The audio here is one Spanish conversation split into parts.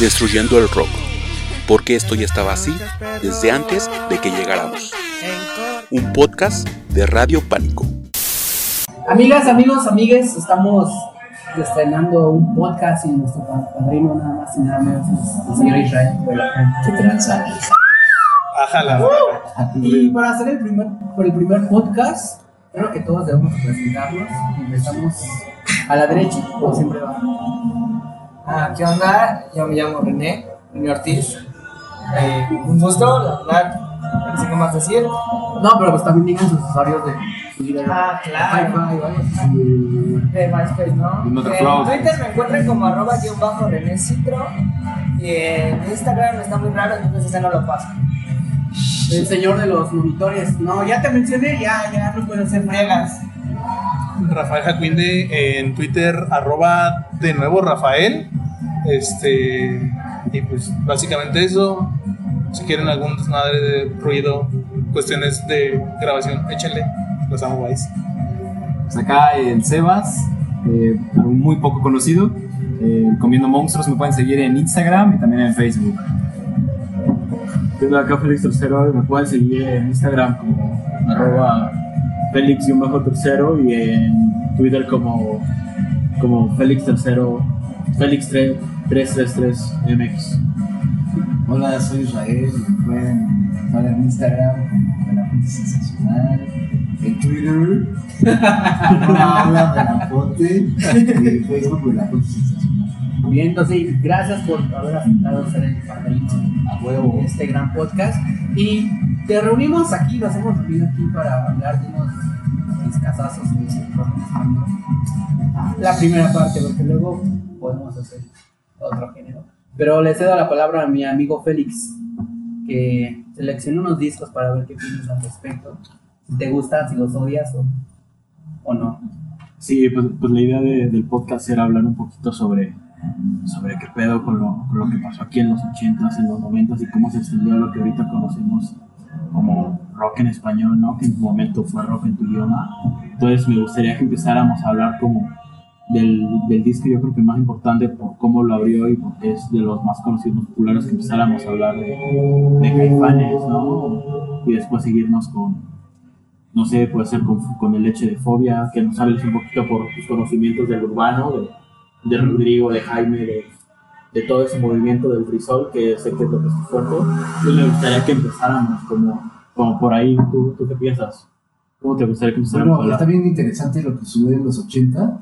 destruyendo el rock, porque esto ya estaba así desde antes de que llegáramos. Un podcast de Radio Pánico. Amigas, amigos, amigues, estamos estrenando un podcast y nuestro padrino nada más y nada menos es el señor Israel. ¿Qué tranza? Ajala. Y para hacer el primer, por el primer podcast, creo que todos debemos presentarnos. Empezamos a la derecha, como siempre va. Ah, ¿qué onda? Yo me llamo René, René Ortiz. Eh, un gusto, la verdad, no sé qué más decir. No, pero pues también digan sus usuarios de. Ah, claro. Hi-Fi, ¿vale? De MySpace, ¿no? En. Twitter me encuentran como arroba guion bajo René Citro. Y en Instagram está muy raro, entonces ese no lo paso. El señor de los monitores. No, ya te mencioné, ya, ya no puedo hacer Fregas. Rafael Jacquinde en Twitter, arroba de nuevo Rafael. Este, y pues básicamente eso. Si quieren algún desmadre de ruido, cuestiones de grabación, échenle. Los amo, guys. Pues acá el Sebas, eh, muy poco conocido. eh, Comiendo Monstruos me pueden seguir en Instagram y también en Facebook. Yo acá Félix Tercero, me pueden seguir en Instagram como arroba Félix-tercero y en Twitter como, como Félix Tercero, Félix 333 MX. Hola, soy Israel. Me pueden encontrar en Instagram como de la Fonte Sensacional, en Twitter, Habla de la Fonte, y en Facebook de la Fonte Sensacional. Bien, entonces, gracias por haber aceptado ser el padrino A huevo. de este gran podcast. Y te reunimos aquí, nos hemos reunido aquí para hablar de unos discazazos de. La primera parte, porque luego podemos hacer otro género. Pero le cedo la palabra a mi amigo Félix, que seleccionó unos discos para ver qué piensas al respecto. Si te gustan, si los odias o, o no. Sí, pues, pues la idea de- del podcast era hablar un poquito sobre, sobre qué pedo con lo, con lo que pasó aquí en los 80s, en los 90s y cómo se extendió a lo que ahorita conocemos como rock en español, ¿no? Que en su momento fue rock en tu idioma. Entonces me gustaría que empezáramos a hablar como del, del disco, yo creo que más importante por cómo lo abrió y porque es de los más conocidos, populares, que empezáramos a hablar de, de Caifanes, ¿no? Y después seguirnos con, no sé, puede ser con, con el leche de fobia, que nos hables un poquito por tus conocimientos del urbano, de, de Rodrigo, de Jaime, de, de todo ese movimiento del frisol, que sé que es lo que es fuerte. Yo me gustaría que empezáramos como, como por ahí. ¿Tú, ¿Tú qué piensas? ¿Cómo te gustaría que empezáramos Bueno, está bien interesante lo que sucede en los 80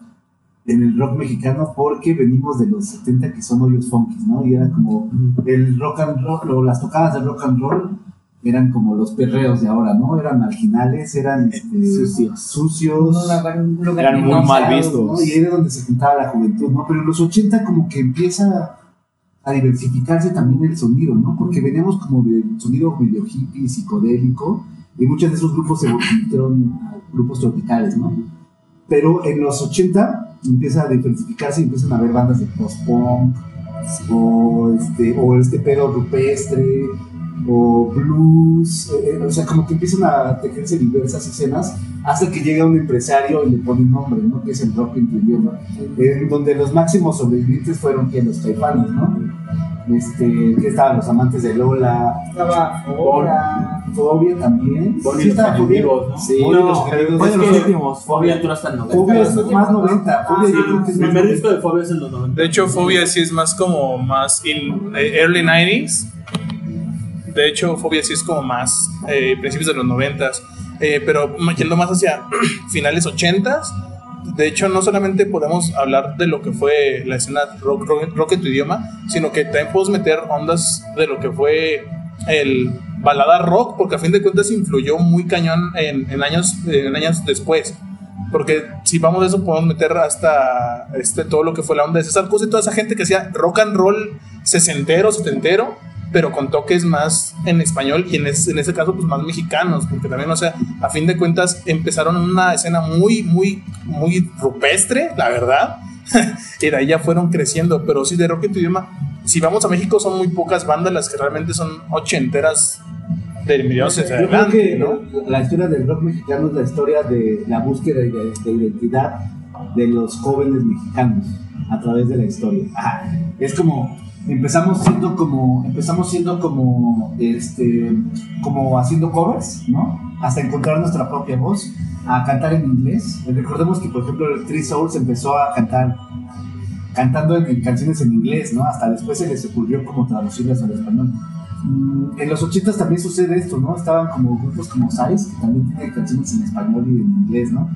en el rock mexicano porque venimos de los 70 que son hoyos funky, ¿no? Y era como el rock and roll, o las tocadas de rock and roll eran como los perreos de ahora, ¿no? Eran marginales, eran este, Sucios. sucios, lugar Eran muy mal ¿no? vistos. Y era donde se juntaba la juventud, ¿no? Pero en los 80 como que empieza a diversificarse también el sonido, ¿no? Porque veníamos como de sonido medio hippie, psicodélico, y muchos de esos grupos se volvieron a grupos tropicales, ¿no? Pero en los 80 empieza a diversificarse y empiezan a haber bandas de post-punk, o este, o este pedo rupestre, o blues, eh, eh, o sea, como que empiezan a tejerse diversas escenas hasta que llega un empresario y le pone un nombre, ¿no? Que es el rock en tu idioma. En donde los máximos sobrevivientes fueron que los caifanes, ¿no? Este, que estaban los amantes de Lola, Estaba Fobia. Fobia también. Bonnie Sí, los estaba Fobia. ¿no? Sí, No, los enemigos. fue de Es los últimos. Fobia entró hasta el 90. Fobia es más 90. Fobia Sí, yo creo que es el primer 90. disco de Fobia es en los 90. De hecho, Fobia sí es más como más in, eh, early 90s. De hecho, Fobia sí es como más eh, principios de los 90s. Eh, pero yendo más hacia finales 80s. De hecho, no solamente podemos hablar de lo que fue la escena rock, en tu idioma, sino que también podemos meter ondas de lo que fue el balada rock, porque a fin de cuentas influyó muy cañón en, años, en años después. Porque si vamos a eso, podemos meter hasta este, todo lo que fue la onda de César Cosa y toda esa gente que hacía rock and roll sesentero, setentero, pero con toques más en español y en, es- en ese caso, pues más mexicanos, porque también, o sea, a fin de cuentas empezaron una escena muy, muy, muy rupestre, la verdad, y de ahí ya fueron creciendo, pero sí, de rock en tu idioma, si vamos a México, son muy pocas bandas las que realmente son ochenteras de mediados hacia Yo creo que ¿no? la historia del rock mexicano es la historia de la búsqueda de, de identidad de los jóvenes mexicanos a través de la historia. Ajá. Es como empezamos siendo como empezamos siendo como este como haciendo covers, ¿no? Hasta encontrar nuestra propia voz, a cantar en inglés. Recordemos que por ejemplo el Three Souls empezó a cantar cantando en, en canciones en inglés, ¿no? Hasta después se les ocurrió como traducirlas al español. En los 80 también sucede esto, ¿no? Estaban como grupos como Size, que también tienen canciones en español y en inglés, ¿no?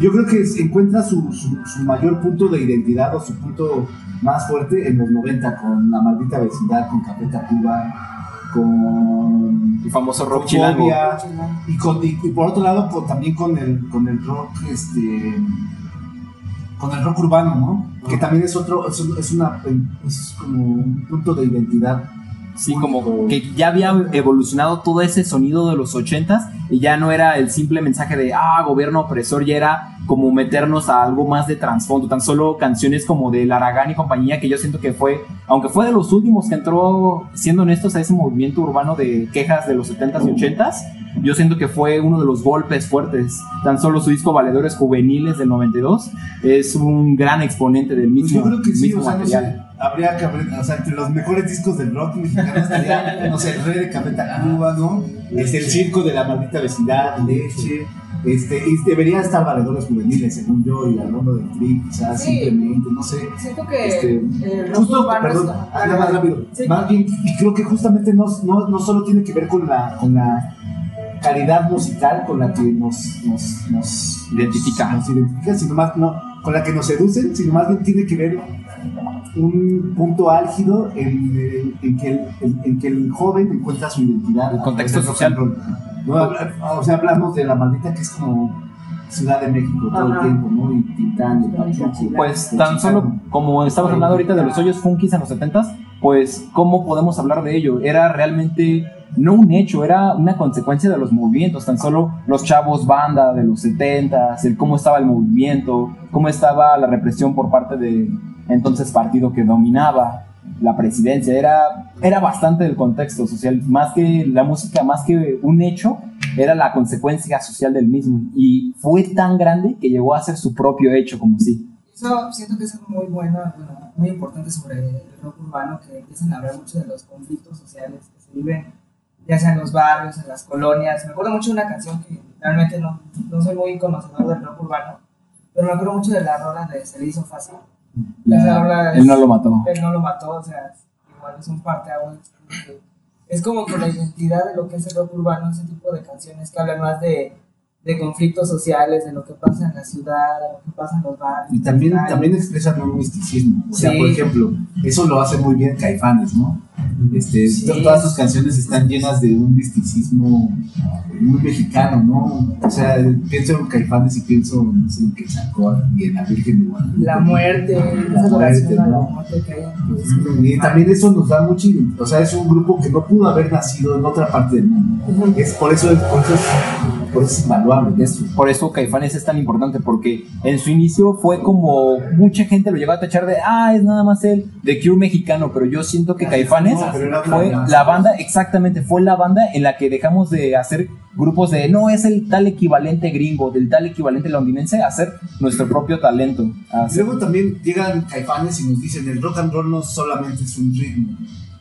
Yo creo que encuentra su, su, su mayor punto de identidad o su punto más fuerte en los 90 con La Maldita Vecindad, con Café Tacuba, con El famoso rock chilango. Y, con, y, y por otro lado con- también con el, con el rock este con el rock urbano no que también es otro es una es como un punto de identidad Sí, como que ya había evolucionado todo ese sonido de los ochentas y ya no era el simple mensaje de, ah, gobierno opresor, ya era como meternos a algo más de trasfondo, tan solo canciones como de Laragán y compañía, que yo siento que fue, aunque fue de los últimos que entró, siendo honestos, a ese movimiento urbano de quejas de los 70s y 80s, yo siento que fue uno de los golpes fuertes. Tan solo su disco Valedores Juveniles del 92 es un gran exponente del Pues mismo, yo creo que sí mismo o sea no material. sé habría que abrir, o sea entre los mejores discos del rock mexicano estaría no sé el rey de Café Tacuba no este el circo de la maldita vecindad leche este y debería estar valedores juveniles según yo y hablando del tri quizás Sí. simplemente no sé Siento que Este, rock Justo, perdón, está- ah, nada más rápido. Sí. Más bien, y creo que justamente no, no, no solo tiene que ver con la, con la calidad musical con la que nos, nos, nos Identifica. nos identifica, sino más no, con la que nos seducen, sino más bien tiene que ver un punto álgido en, en- en que, el, en, en que el joven encuentra su identidad. El contexto social. No, o sea, hablamos de la maldita que es como Ciudad de México todo el tiempo, ¿no? Y Tintán, y Pachuco. Pues tan Chicago. solo como estabas hablando ahorita de los hoyos funkis en los 70s, pues cómo podemos hablar de ello? Era realmente no un hecho, era una consecuencia de los movimientos, tan solo los chavos banda de los 70s, el cómo estaba el movimiento, cómo estaba la represión por parte de entonces partido que dominaba la presidencia, era, era bastante del contexto social, más que la música, más que un hecho, era la consecuencia social del mismo, y fue tan grande que llegó a ser su propio hecho como sí. Eso siento que es muy bueno, bueno, muy importante sobre el rock urbano, que empiezan a hablar mucho de los conflictos sociales que se viven, ya sea en los barrios, en las colonias. Me acuerdo mucho de una canción que realmente no, no soy muy conocedor del rock urbano, pero me acuerdo mucho de la rola de Se le hizo fácil. Rola él es- no lo mató. Él no lo mató, o sea, igual es un parte Es como que la identidad de lo que es el rock urbano, ese tipo de canciones que hablan más de, de conflictos sociales, de lo que pasa en la ciudad, de lo que pasa en los barrios. Y también, también expresan un misticismo. O sea, Sí. por ejemplo, eso lo hace muy bien Caifanes, ¿no? Este, Sí. Todas sus canciones están llenas de un misticismo muy mexicano, ¿no? O sea, pienso en Caifanes y pienso no sé, en Quetzalcóatl y en la Virgen de Guadalupe. La muerte, la ¿no? muerte que hay en Y también eso nos da mucho, o sea, es un grupo que no pudo haber nacido en otra parte del mundo. Es por eso, por eso, es, por eso es invaluable eso. Por eso Caifanes es tan importante, porque en su inicio fue como mucha gente lo llegó a tachar de, ah, es nada más el de Cure mexicano, pero yo siento que Caifanes No, fue banda. la banda, exactamente, fue la banda en la que dejamos de hacer grupos de, no, es el tal equivalente gringo, del tal equivalente londinense, a hacer nuestro propio talento. hacer- luego también llegan caifanes y nos dicen, el rock and roll no solamente es un ritmo,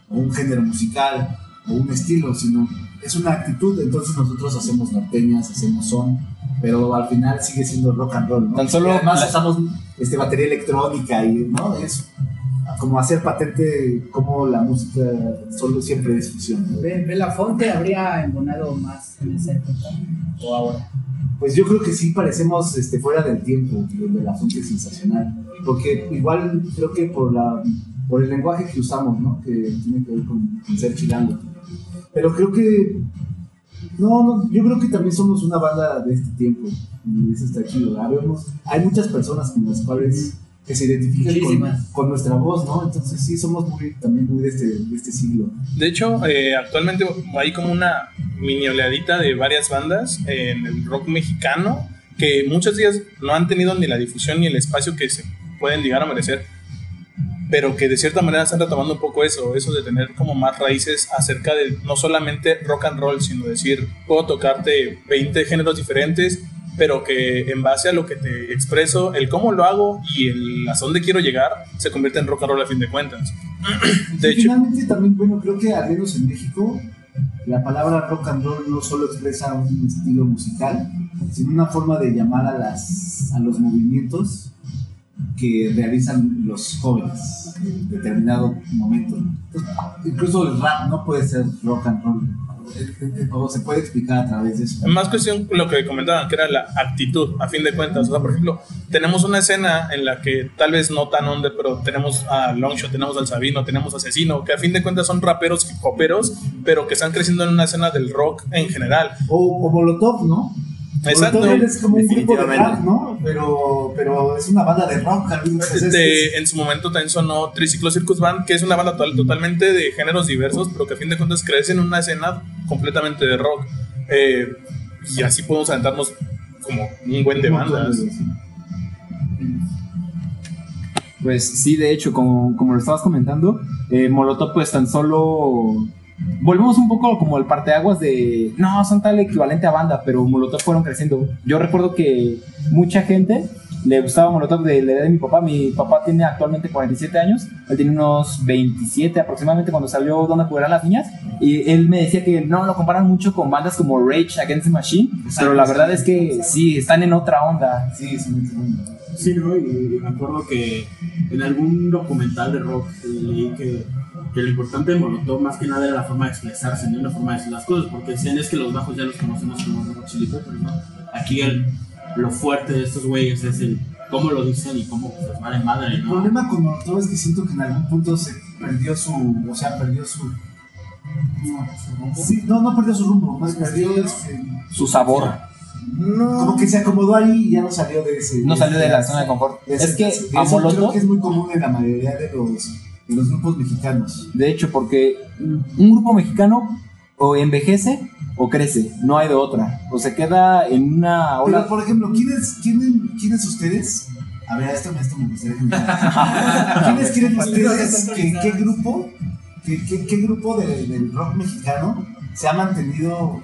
o un género musical, o un estilo, sino es una actitud. Entonces nosotros hacemos norteñas, hacemos son, pero al final sigue siendo rock and roll. ¿no? Tan solo Y además la- usamos este, batería electrónica y ¿no? es como hacer patente como la música solo siempre es fusión. Belafonte habría embonado más en esa época o ahora. Pues yo creo que sí parecemos este, fuera del tiempo, de la fuente sensacional. Porque igual creo que por, la, por el lenguaje que usamos, ¿no? Que tiene que ver con, con ser chilango. Pero creo que. No, no, yo creo que también somos una banda de este tiempo. Y eso está chido. Habemos- hay muchas personas con las cuales que se identifican con, con nuestra voz, ¿no? Entonces sí, somos muy, también muy de este, de este siglo. De hecho, eh, actualmente hay como una mini oleadita de varias bandas en el rock mexicano que muchos días no han tenido ni la difusión ni el espacio que se pueden llegar a merecer, pero que de cierta manera están retomando un poco eso, eso de tener como más raíces acerca de no solamente rock and roll, sino decir, puedo tocarte 20 géneros diferentes pero que en base a lo que te expreso, el cómo lo hago y el a dónde quiero llegar, se convierte en rock and roll a fin de cuentas. De hecho, finalmente también, bueno, creo que al menos en México, la palabra rock and roll no solo expresa un estilo musical, sino una forma de llamar a, las, a los movimientos que realizan los jóvenes en determinado momento. Entonces, incluso el rap no puede ser rock and roll, o se puede explicar a través de eso. más cuestión lo que comentaban, que era la actitud, a fin de cuentas. O sea, por ejemplo, tenemos una escena en la que tal vez no tan onda, pero tenemos a Longshot, tenemos al Sabino, tenemos a Asesino, que a fin de cuentas son raperos hip hoperos, pero que están creciendo en una escena del rock en general. O, o Molotov, ¿no? Exacto. Es como un grupo de rap, ¿no? Pero, pero es una banda de rock, Carlos. Es- es- Este, en su momento también sonó Triciclo Circus Band, que es una banda total- totalmente de géneros diversos, pero que a fin de cuentas crece en una escena completamente de rock. Eh, y así podemos aventarnos como un buen de bandas. Pues sí, de hecho, como, como lo estabas comentando, eh, Molotov pues tan solo... Volvemos un poco como el parteaguas de... No, son tal equivalente a banda, pero Molotov fueron creciendo. Yo recuerdo que mucha gente le gustaba Molotov de la edad de mi papá. Mi papá tiene actualmente 47 años. Él tiene unos 27 aproximadamente cuando salió Donde jugarán las niñas. Y él me decía que no, lo comparan mucho con bandas como Rage Against the Machine. Pero la verdad es que sí, están en otra onda. Sí, sí, sí. Sí, ¿no? Y, me acuerdo que en algún documental de rock leí que, que lo importante de Molotov más que nada era la forma de expresarse, no la forma de decir las cosas, porque decían es que los bajos ya los conocemos como los Chili Peppers, ¿no? Aquí el, lo fuerte de estos güeyes es el cómo lo dicen y cómo pues vale madre, El ¿no? problema con Molotov es que siento que en algún punto se perdió su. O sea, perdió su. Sí, no, no perdió su rumbo, más perdió este, Su sabor. Como que se acomodó ahí y ya no salió de ese. No salió de la zona de confort. de Es que a eso creo Molotov, que es muy común en la mayoría de los, de los grupos mexicanos. de hecho, porque un grupo mexicano o envejece o crece, no hay de otra. O se queda en una Pero, ola. por ejemplo, ¿quiénes, quiénes, ¿quiénes ustedes? A ver, esto, esto me gustaría ¿Quiénes creen ustedes que qué grupo, que, que- qué grupo de- del rock mexicano se ha mantenido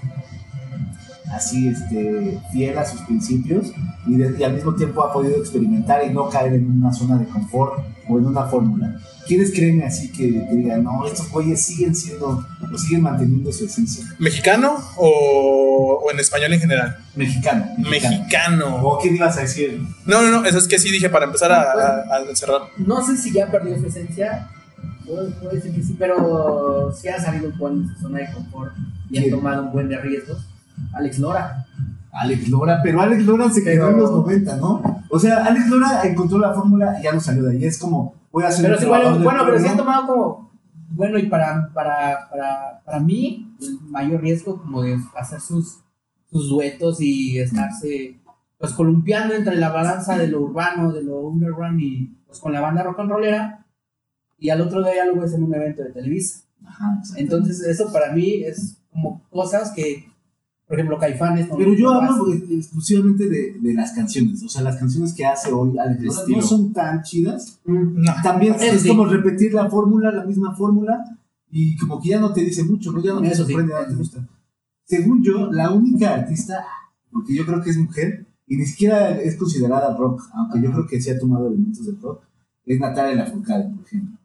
así este, fiel a sus principios y, de- y al mismo tiempo ha podido experimentar y no caer en una zona de confort o en una fórmula? ¿Quiénes creen así que, que digan, no, estos güeyes siguen siendo o siguen manteniendo su esencia? ¿Mexicano o, o en español en general? Mexicano. Mexicano. ¿O qué ibas a decir? No, no, no, eso es que sí dije para empezar a, a- a cerrar. No sé si ya perdió su esencia. Puede, puede ser que sí, pero sí ha salido un buen de su zona de confort y ha ¿Quién? tomado un buen de riesgos. Alex Lora. Alex Lora, pero Alex Lora se quedó Pero- en los 90, ¿no? O sea, Alex Lora encontró la fórmula y ya no salió de ahí. Es como, voy a hacer Pero un sí, bueno, bueno, pero sí pueblo. han tomado como. Bueno, y para, para, para, para mí, el mayor riesgo como de hacer sus, sus duetos y estarse pues columpiando entre la balanza de lo urbano, de lo underground y pues con la banda rock and rollera y al otro día lo ves en un evento de Televisa. Ajá. Entonces eso para mí es como cosas que, por ejemplo, Caifanes... con Pero yo hablo exclusivamente de, de las canciones. O sea, las canciones que hace hoy De estilo. no son tan chidas. Mm, No. También es sí. como repetir la fórmula, la misma fórmula, y como que ya no te dice mucho, ¿no? Ya no te sí. sorprende, ya no te gusta. Según yo, la única artista, porque yo creo que es mujer, y ni siquiera es considerada rock, aunque yo creo que sí ha tomado elementos del rock, es Natalia Lafourcade, por ejemplo.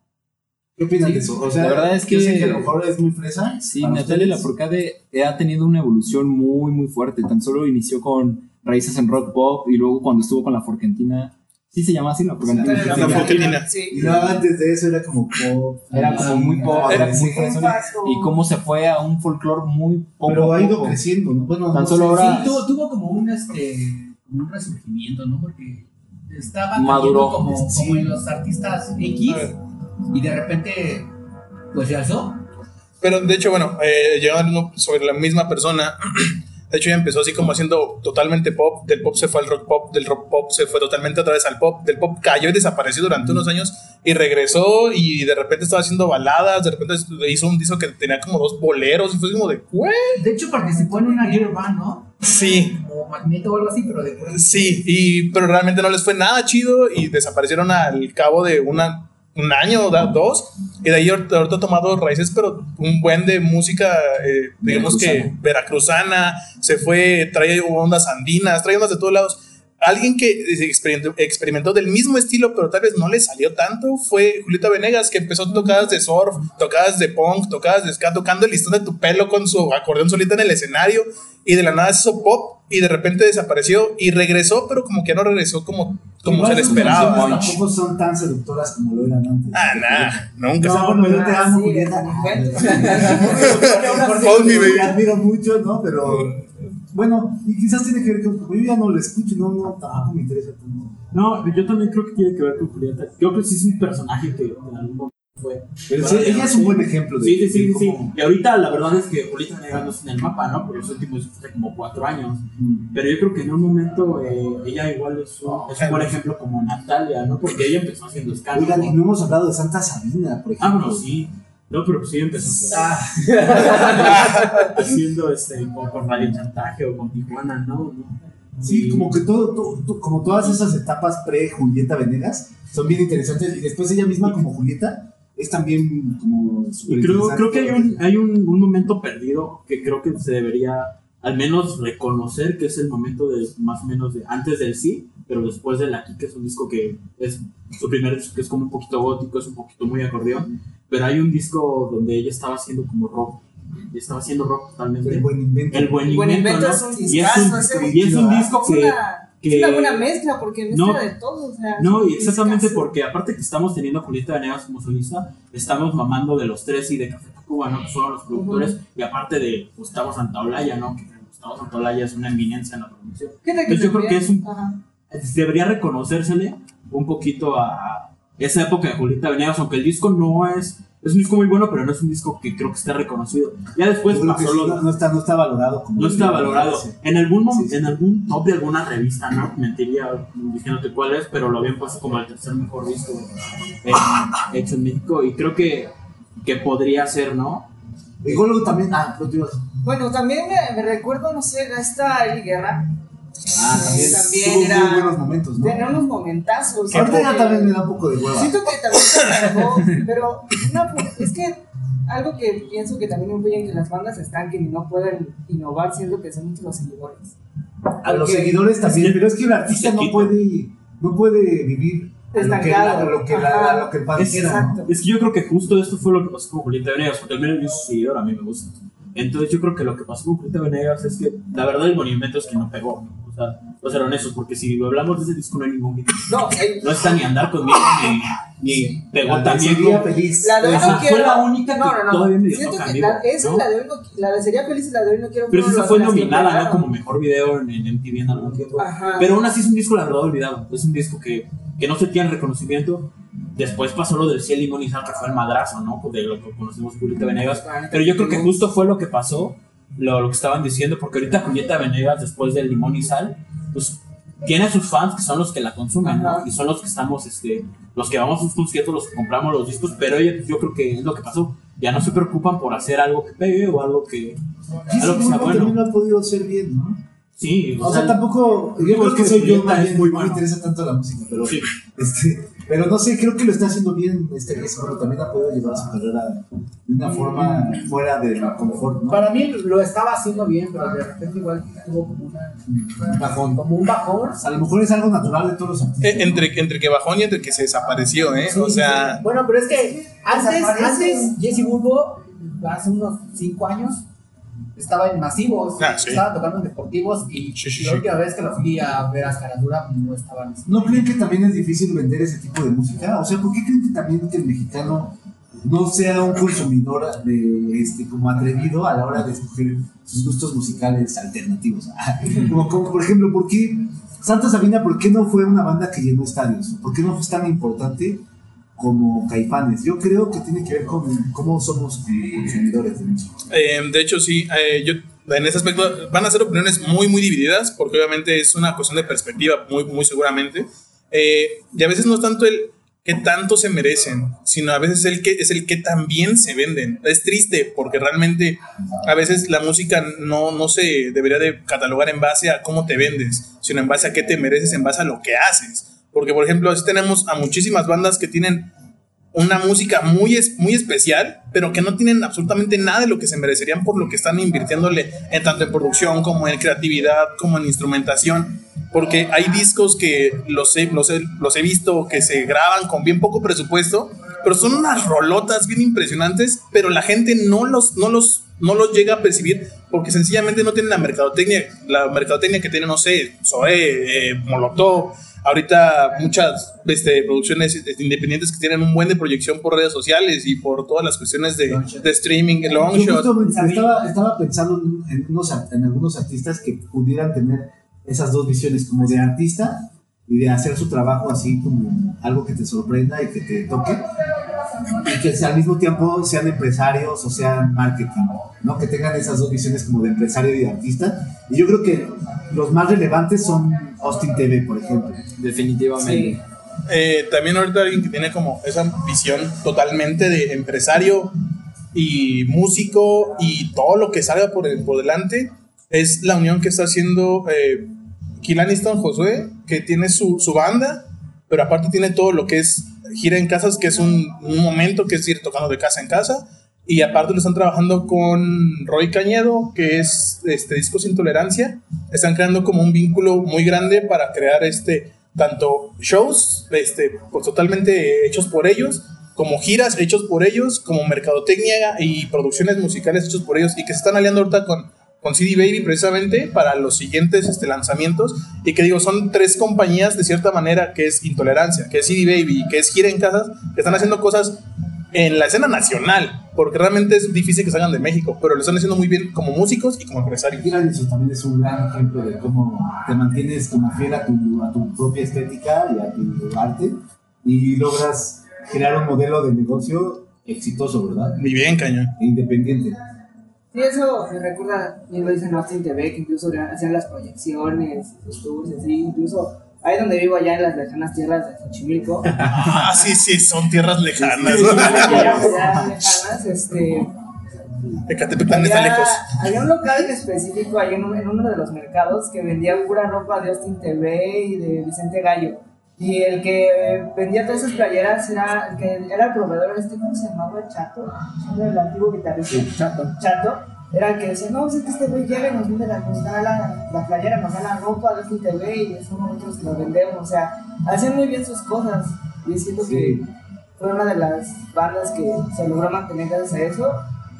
¿Qué opinan Sí, de eso? O sea, la verdad es yo sé que- que a lo mejor es muy fresa. Sí, Natalia. Lafourcade ha tenido una evolución muy, muy fuerte. Tan solo inició con raíces en rock pop y luego cuando estuvo con la Forquentina. Sí se llama así la Forquentina. La Forquentina. Sí. Y luego antes de eso era como pop. Era como muy pop, Ah, era muy sí. fresona. Y cómo se fue a un folclore muy poco Pero ha a ido poco. creciendo, ¿no? Bueno, Tan no solo sé, ahora- Sí, tuvo, tuvo como un este como un resurgimiento, ¿no? Porque estaba como, Sí. como en los artistas X y de repente pues ya alzó. Pero de hecho, bueno, eh, llegando sobre la misma persona, de hecho ya empezó así como haciendo totalmente pop, del pop se fue al rock pop, del rock pop se fue totalmente otra vez al pop, del pop cayó y desapareció durante unos años y regresó y de repente estaba haciendo baladas, de repente hizo un disco que tenía como dos boleros y fue como de, ¿qué? De hecho participó en una girl band, ¿no? Sí, Como Magneto o algo así, pero de sí, y, pero realmente no les fue nada chido y desaparecieron al cabo de una, un año, da- dos, y de ahí ahorita ha tomado raíces, pero un buen de música, eh, digamos que veracruzana, se fue, trae ondas andinas, trae ondas de todos lados. Alguien que experimentó, experimentó del mismo estilo, pero tal vez no le salió tanto, fue Julieta Venegas, que empezó tocadas de surf, tocadas de punk, tocadas de ska, tocando el listón de tu pelo con su acordeón solita en el escenario, y de la nada se hizo pop, y de repente desapareció, y regresó, pero como que no regresó como, como se le esperaba. Tampoco son tan seductoras como lo eran antes. Ah, nada, nunca. No, bueno, yo te amo, sí, Julieta. Te admiro mucho, ¿no? Pero bueno, y quizás tiene que ver con como yo ya no lo escucho, no, no, tampoco me interesa tanto. No, yo también creo que tiene que ver con Julieta. Yo creo que sí es un personaje que en algún momento fue. Pero sí, ella es un buen ejemplo de Sí, sí, sí, sí. Y ahorita la verdad es que Julieta Venegas no está en el mapa, ¿no? Por los últimos hace como cuatro años. Pero yo creo que en un momento eh, ella igual es un, es un buen ejemplo como Natalia, ¿no? Porque ella empezó haciendo escándalo. Oigan, y no hemos hablado de Santa Sabina, por ejemplo. Ah, bueno, sí. No, pero sí empezó Ah, haciendo este, con, con Radio Chantaje o con Tijuana, ¿no? ¿no? Sí, como que todo, todo- todo- como todas esas etapas pre-Julieta Venegas son bien interesantes. Y después ella misma, como Julieta, es también como. Y creo, creo que hay, un, hay un, un momento perdido que creo que se debería al menos reconocer que es el momento de más o menos de antes del sí, pero después del aquí, que es un disco que es su primer disco, que es como un poquito gótico, es un poquito muy acordeón, pero hay un disco donde ella estaba haciendo como rock, y estaba haciendo rock totalmente. El buen invento. El buen El Buen invento, Invento ¿no? es un y es discazo, y es un disco que... que- es una buena mezcla porque mezcla No. de todo. O sea, No, y exactamente discazo. porque aparte que estamos teniendo a Julieta Venegas como solista, estamos mamando de los tres y de Café Tacuba, ¿no? Que son los productores, y aparte de Gustavo Santaolalla, ¿no? Que Gustavo Santaolalla es una eminencia en la producción. Entonces yo creo que es un- Ajá. Debería reconocérsele un poquito a esa época de Julieta Venegas, aunque el disco no es... Es un disco muy bueno, pero no es un disco que creo que esté reconocido. Ya después pasó sí, lo- no, está, no está valorado como. no está valorado. Sí. En algún, Sí, sí. en algún top de alguna revista, ¿no? Mentiría diciéndote cuál es, pero lo habían puesto como el tercer mejor disco en- hecho en México y creo que, que podría ser, ¿no? Igual luego también. Ah. Bueno, también me, me recuerdo, no sé, a esta Eli Guerra. Ah, también. También Tuvo muy era- buenos momentos, ¿no? Tenía unos momentazos. Ahorita ya también me da un poco de hueva. Siento que también se alejó, pero una- es que algo que pienso que también influye en que las bandas estanquen y no pueden innovar, siento que son muchos los seguidores. A los seguidores también, pero es que el artista no puede, no puede vivir a lo que, Estancado. a lo que, la- a lo que el ¿no? exacto. Es que yo creo que justo esto fue lo que pasó con Julieta Venegas, porque al menos yo soy seguidor, a mí me gusta. Entonces yo creo que lo que pasó con Julieta Venegas es que la verdad el monumento es que no pegó, ¿no? O sea, no ser honestos, porque si hablamos de ese disco no hay ningún hit. No, eh, No está ni andar conmigo ni, ni pegó La también sería feliz. la de hoy O no quiero. fue la única que no, no, no. todavía medio Siento que la, esa ¿no? la de hoy no, la de sería feliz y la de hoy no quiero. Pero esa fue nominada, ¿no? Como mejor video en, en MTV en algún tiempo. Ajá. Pero aún así es un disco, la verdad, olvidado. Es un disco que, que no se tiene reconocimiento. Después pasó lo del Cielo Limón y Sal, que fue el madrazo, ¿no? De lo que conocemos Julieta Venegas. Pero yo creo que justo fue lo que pasó, lo, lo que estaban diciendo, porque ahorita Julieta Venegas, después del Limón y Sal, pues tiene sus fans que son los que la consumen, ¿no? Y son los que estamos, este, los que vamos a sus conciertos, los que compramos los discos, pero ella, yo creo que es lo que pasó. Ya no se preocupan por hacer algo que pegue o algo que, Y algo que sea bueno. también no ha podido ser bien, ¿no? Sí, O sea, tampoco, yo creo que que soy yo más bien, muy no me bueno. interesa tanto la música, pero, Sí. este, pero no sé, creo que lo está haciendo bien este pero también ha podido llevar su carrera de una forma fuera del confort, ¿no? Para mí lo estaba haciendo bien, pero de repente igual tuvo como, una, Un bajón. como un bajón. A lo mejor es algo natural de todos los artistas. Eh, ¿no? entre, entre que bajón y entre que se desapareció, ¿eh? Sí, o sea, Bueno, pero es que antes, antes Jesse Bulbo, hace unos 5 años, estaba en masivos, Ah, sí. estaba tocando en deportivos y Sí, sí, la sí. última vez que lo fui a ver a Escaradura no estaban. ¿No creen que también es difícil vender ese tipo de música? O sea, ¿por qué creen que también que el mexicano no sea un consumidor de este como atrevido a la hora de escoger sus gustos musicales alternativos? como, como, por ejemplo, ¿por qué Santa Sabina, por qué no fue una banda que llenó estadios? ¿Por qué no fue tan importante como Caifanes? Yo creo que tiene que ver con cómo somos como consumidores de música. Eh, de hecho, sí, eh, yo en ese aspecto van a ser opiniones muy, muy divididas, porque obviamente es una cuestión de perspectiva, muy, muy seguramente. Eh, y a veces no es tanto el que tanto se merecen, sino a veces el que, es el que también se venden. Es triste, porque realmente a veces la música no, no se debería de catalogar en base a cómo te vendes, sino en base a qué te mereces, en base a lo que haces. Porque, por ejemplo, así tenemos a muchísimas bandas que tienen una música muy, es- muy especial, pero que no tienen absolutamente nada de lo que se merecerían por lo que están invirtiéndole en tanto en producción como en creatividad, como en instrumentación. Porque hay discos que los he, los he, los he visto que se graban con bien poco presupuesto, pero son unas rolotas bien impresionantes, pero la gente no los, no los, no los llega a percibir porque sencillamente no tienen la mercadotecnia, la mercadotecnia que tiene, no sé, Zoé, eh, Molotov, ahorita muchas este, producciones este, independientes que tienen un buen de proyección por redes sociales y por todas las cuestiones de, de streaming, justo me- estaba, estaba pensando en, unos, en algunos artistas que pudieran tener esas dos visiones, como de artista y de hacer su trabajo así como algo que te sorprenda y que te toque, y que al mismo tiempo sean empresarios o sean marketing, ¿no? que tengan esas dos visiones como de empresario y de artista. Y yo creo que los más relevantes son Austin TV, por ejemplo. Definitivamente. Eh, también ahorita alguien que tiene como esa visión totalmente de empresario y músico y todo lo que salga por, el- por delante es la unión que está haciendo eh, Kill Aniston Josué, que tiene su, su banda, pero aparte tiene todo lo que es gira en casas, que es un, momento que es ir tocando de casa en casa. Y aparte lo están trabajando con Roy Cañedo, que es este Discos Intolerancia. Están creando como un vínculo muy grande para crear este tanto shows este, pues totalmente hechos por ellos, como giras hechos por ellos, como mercadotecnia y producciones musicales hechos por ellos, y que se están aliando ahorita con, con CD Baby precisamente para los siguientes este, lanzamientos. Y que digo, son tres compañías de cierta manera que es Intolerancia, que es CD Baby que es Gira en Casas, que están haciendo cosas en la escena nacional, porque realmente es difícil que salgan de México, pero lo están haciendo muy bien como músicos y como empresarios. Eso también es un gran ejemplo de cómo te mantienes como fiel a tu, a tu propia estética y a tu arte y logras crear un modelo de negocio exitoso, ¿verdad? Muy bien, cañón. E independiente. Sí, eso me recuerda, bien lo dicen Austin TV, que incluso hacían las proyecciones, los tours, así, incluso ahí donde vivo, allá en las lejanas tierras de Xochimilco, Ah, sí, sí, son tierras lejanas. allá lejanas, este, Ecatepec también está lejos. había un local en específico ahí en, un- en uno de los mercados que vendía pura ropa de Austin TV y de Vicente Gallo. Y el que vendía todas esas playeras era el que era el proveedor este, ¿cómo se llamaba? Chato, el antiguo guitarrista. Chato. Chato. Era el que decía, no, es que este güey llega y nos vende la, nos da la, la playera, nos da la ropa de Austin TV y eso nosotros que lo vendemos. O sea, hacían muy bien sus cosas. Y siento Sí. que fue una de las bandas que se logró mantener gracias a eso.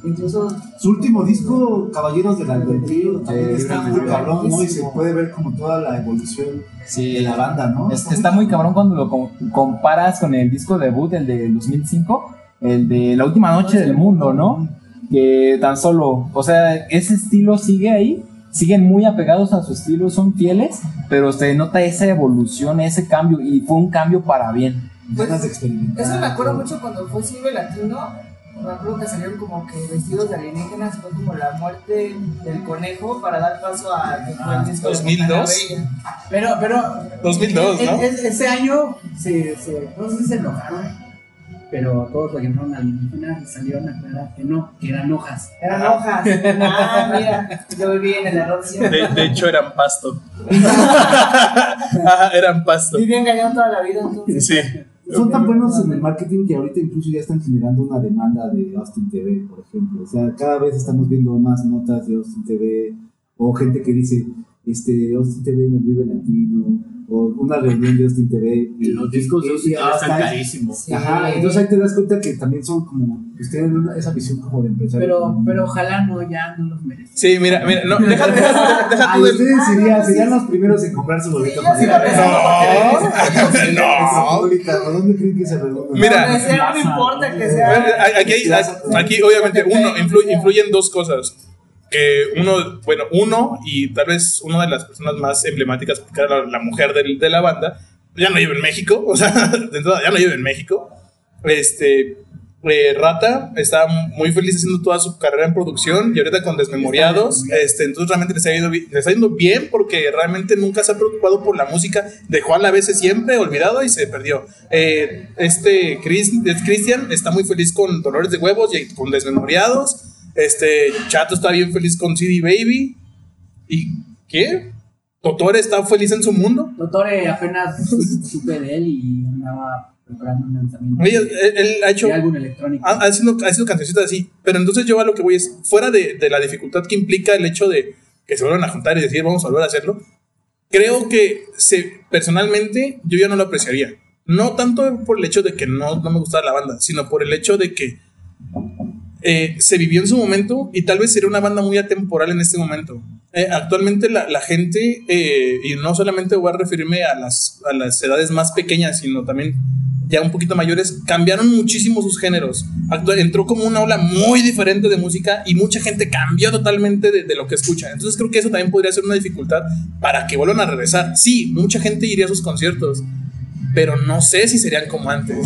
Incluso Su último disco, Caballeros del Albedrío, también está muy cabrón, ¿no? Y se puede ver como toda la evolución Sí. de la banda, ¿no? Es- está muy cabrón cuando lo com- comparas con el disco debut, el de 2005, el de La Última Noche del Mundo, ¿no? Que tan solo, o sea, ese estilo sigue ahí, siguen muy apegados a su estilo, son fieles, pero se nota esa evolución, ese cambio, y fue un cambio para bien. Experimentar. Eso me acuerdo mucho cuando fue Silve Latino. Me acuerdo que salieron como que vestidos de alienígenas. Fue como la muerte del conejo para dar paso a que fue el disco de 2002. Fontana Bella. Pero, pero. 2002, ¿no? e- e- ese año se, se, no sé si se enojaron, pero todos lo llamaron alienígenas y salieron a aclarar que no, que eran hojas. Eran hojas. Ah, mira, yo viví en el error siempre. De, de hecho, eran pasto. Ajá, eran pasto. Viví engañado toda la vida entonces. Sí. Son tan buenos en el marketing que ahorita incluso ya están generando una demanda de Austin TV, por ejemplo. O sea, cada vez estamos viendo más notas de Austin TV o gente que dice, este, Austin TV nos vive latino o una reunión de Austin TV. Y los discos de y- Austin y TV están hasta- carísimos. Sí. Ajá, entonces ahí te das cuenta que también son como, pues tienen una- esa visión como de empresario. Pero, pero ojalá no, ya no los merecen. Sí, mira, mira, no, deja, deja, deja tú de- ustedes serían, serían los primeros en comprar su boleto Sí, para ir. No, no. Ahorita, ¿por dónde creen que se redonda? Mira. Sea, no importa que sea. Aquí, aquí, obviamente, uno, influ- influyen dos cosas. Que uno, bueno, uno, y tal vez una de las personas más emblemáticas, porque era la, la mujer del- de la banda, ya no vive en México, o sea, de entrada ya no vive en México. Este, eh, Rata está muy feliz haciendo toda su carrera en producción y ahorita con Desmemoriados, este, entonces realmente le está, yendo, le está yendo bien porque realmente nunca se ha preocupado por la música, dejó a la vez siempre olvidado y se perdió. Eh, este Chris, es Cristian está muy feliz con Dolores de Huevos y con Desmemoriados. Este Chato está bien feliz con CD Baby. ¿Y qué? Totore está feliz en su mundo. Doctor, eh, apenas supe de él y andaba preparando un lanzamiento Oye, de, él, él ha hecho. de álbum electrónico. Ha, ha sido, ha sido cancioncitas así. Pero entonces yo a lo que voy es, fuera de, de la dificultad que implica el hecho de que se vuelvan a juntar y decir, vamos a volver a hacerlo, creo que se, personalmente yo ya no lo apreciaría. No tanto por el hecho de que no, no me gustara la banda, sino por el hecho de que eh, se vivió en su momento y tal vez sería una banda muy atemporal en este momento. Eh, actualmente la, gente, eh, y no solamente voy a referirme a las, a las edades más pequeñas, sino también ya un poquito mayores, cambiaron muchísimo sus géneros. Actu- entró como una ola muy diferente de música y mucha gente cambió totalmente de, de lo que escucha. Entonces creo que eso también podría ser una dificultad para que vuelvan a regresar. Sí, mucha gente iría a sus conciertos, pero no sé si serían como antes.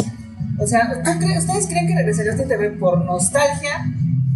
O sea, ¿tú cre- ¿ustedes creen que regresaría a este TV por nostalgia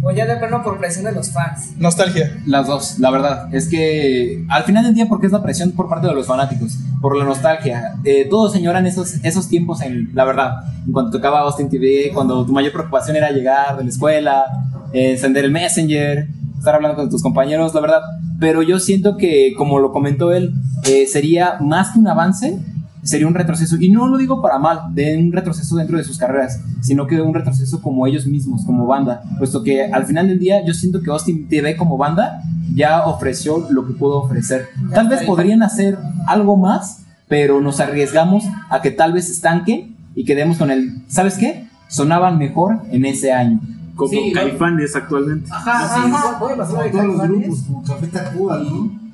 o ya de plano por presión de los fans? Nostalgia. Las dos, la verdad. Es que al final del día, porque es la presión por parte de los fanáticos, por la nostalgia. Eh, todos señoran esos, esos tiempos en la verdad. En cuando tocaba Austin TV, cuando tu mayor preocupación era llegar de la escuela, eh, encender el Messenger, estar hablando con tus compañeros, la verdad. Pero yo siento que, como lo comentó él, eh, sería más que un avance, sería un retroceso. Y no lo digo para mal, de un retroceso dentro de sus carreras, sino que un retroceso como ellos mismos, como banda. Puesto que al final del día yo siento que Austin TV como banda ya ofreció lo que pudo ofrecer. Tal vez podrían hacer algo más, pero nos arriesgamos a que tal vez estanquen y quedemos con el, ¿sabes qué? Sonaban mejor en ese año. Como Sí, Caifanes actualmente. Ajá, Ajá, sí, ajá. puede pasar de todos los grupos, como Café Tacuba, ¿no?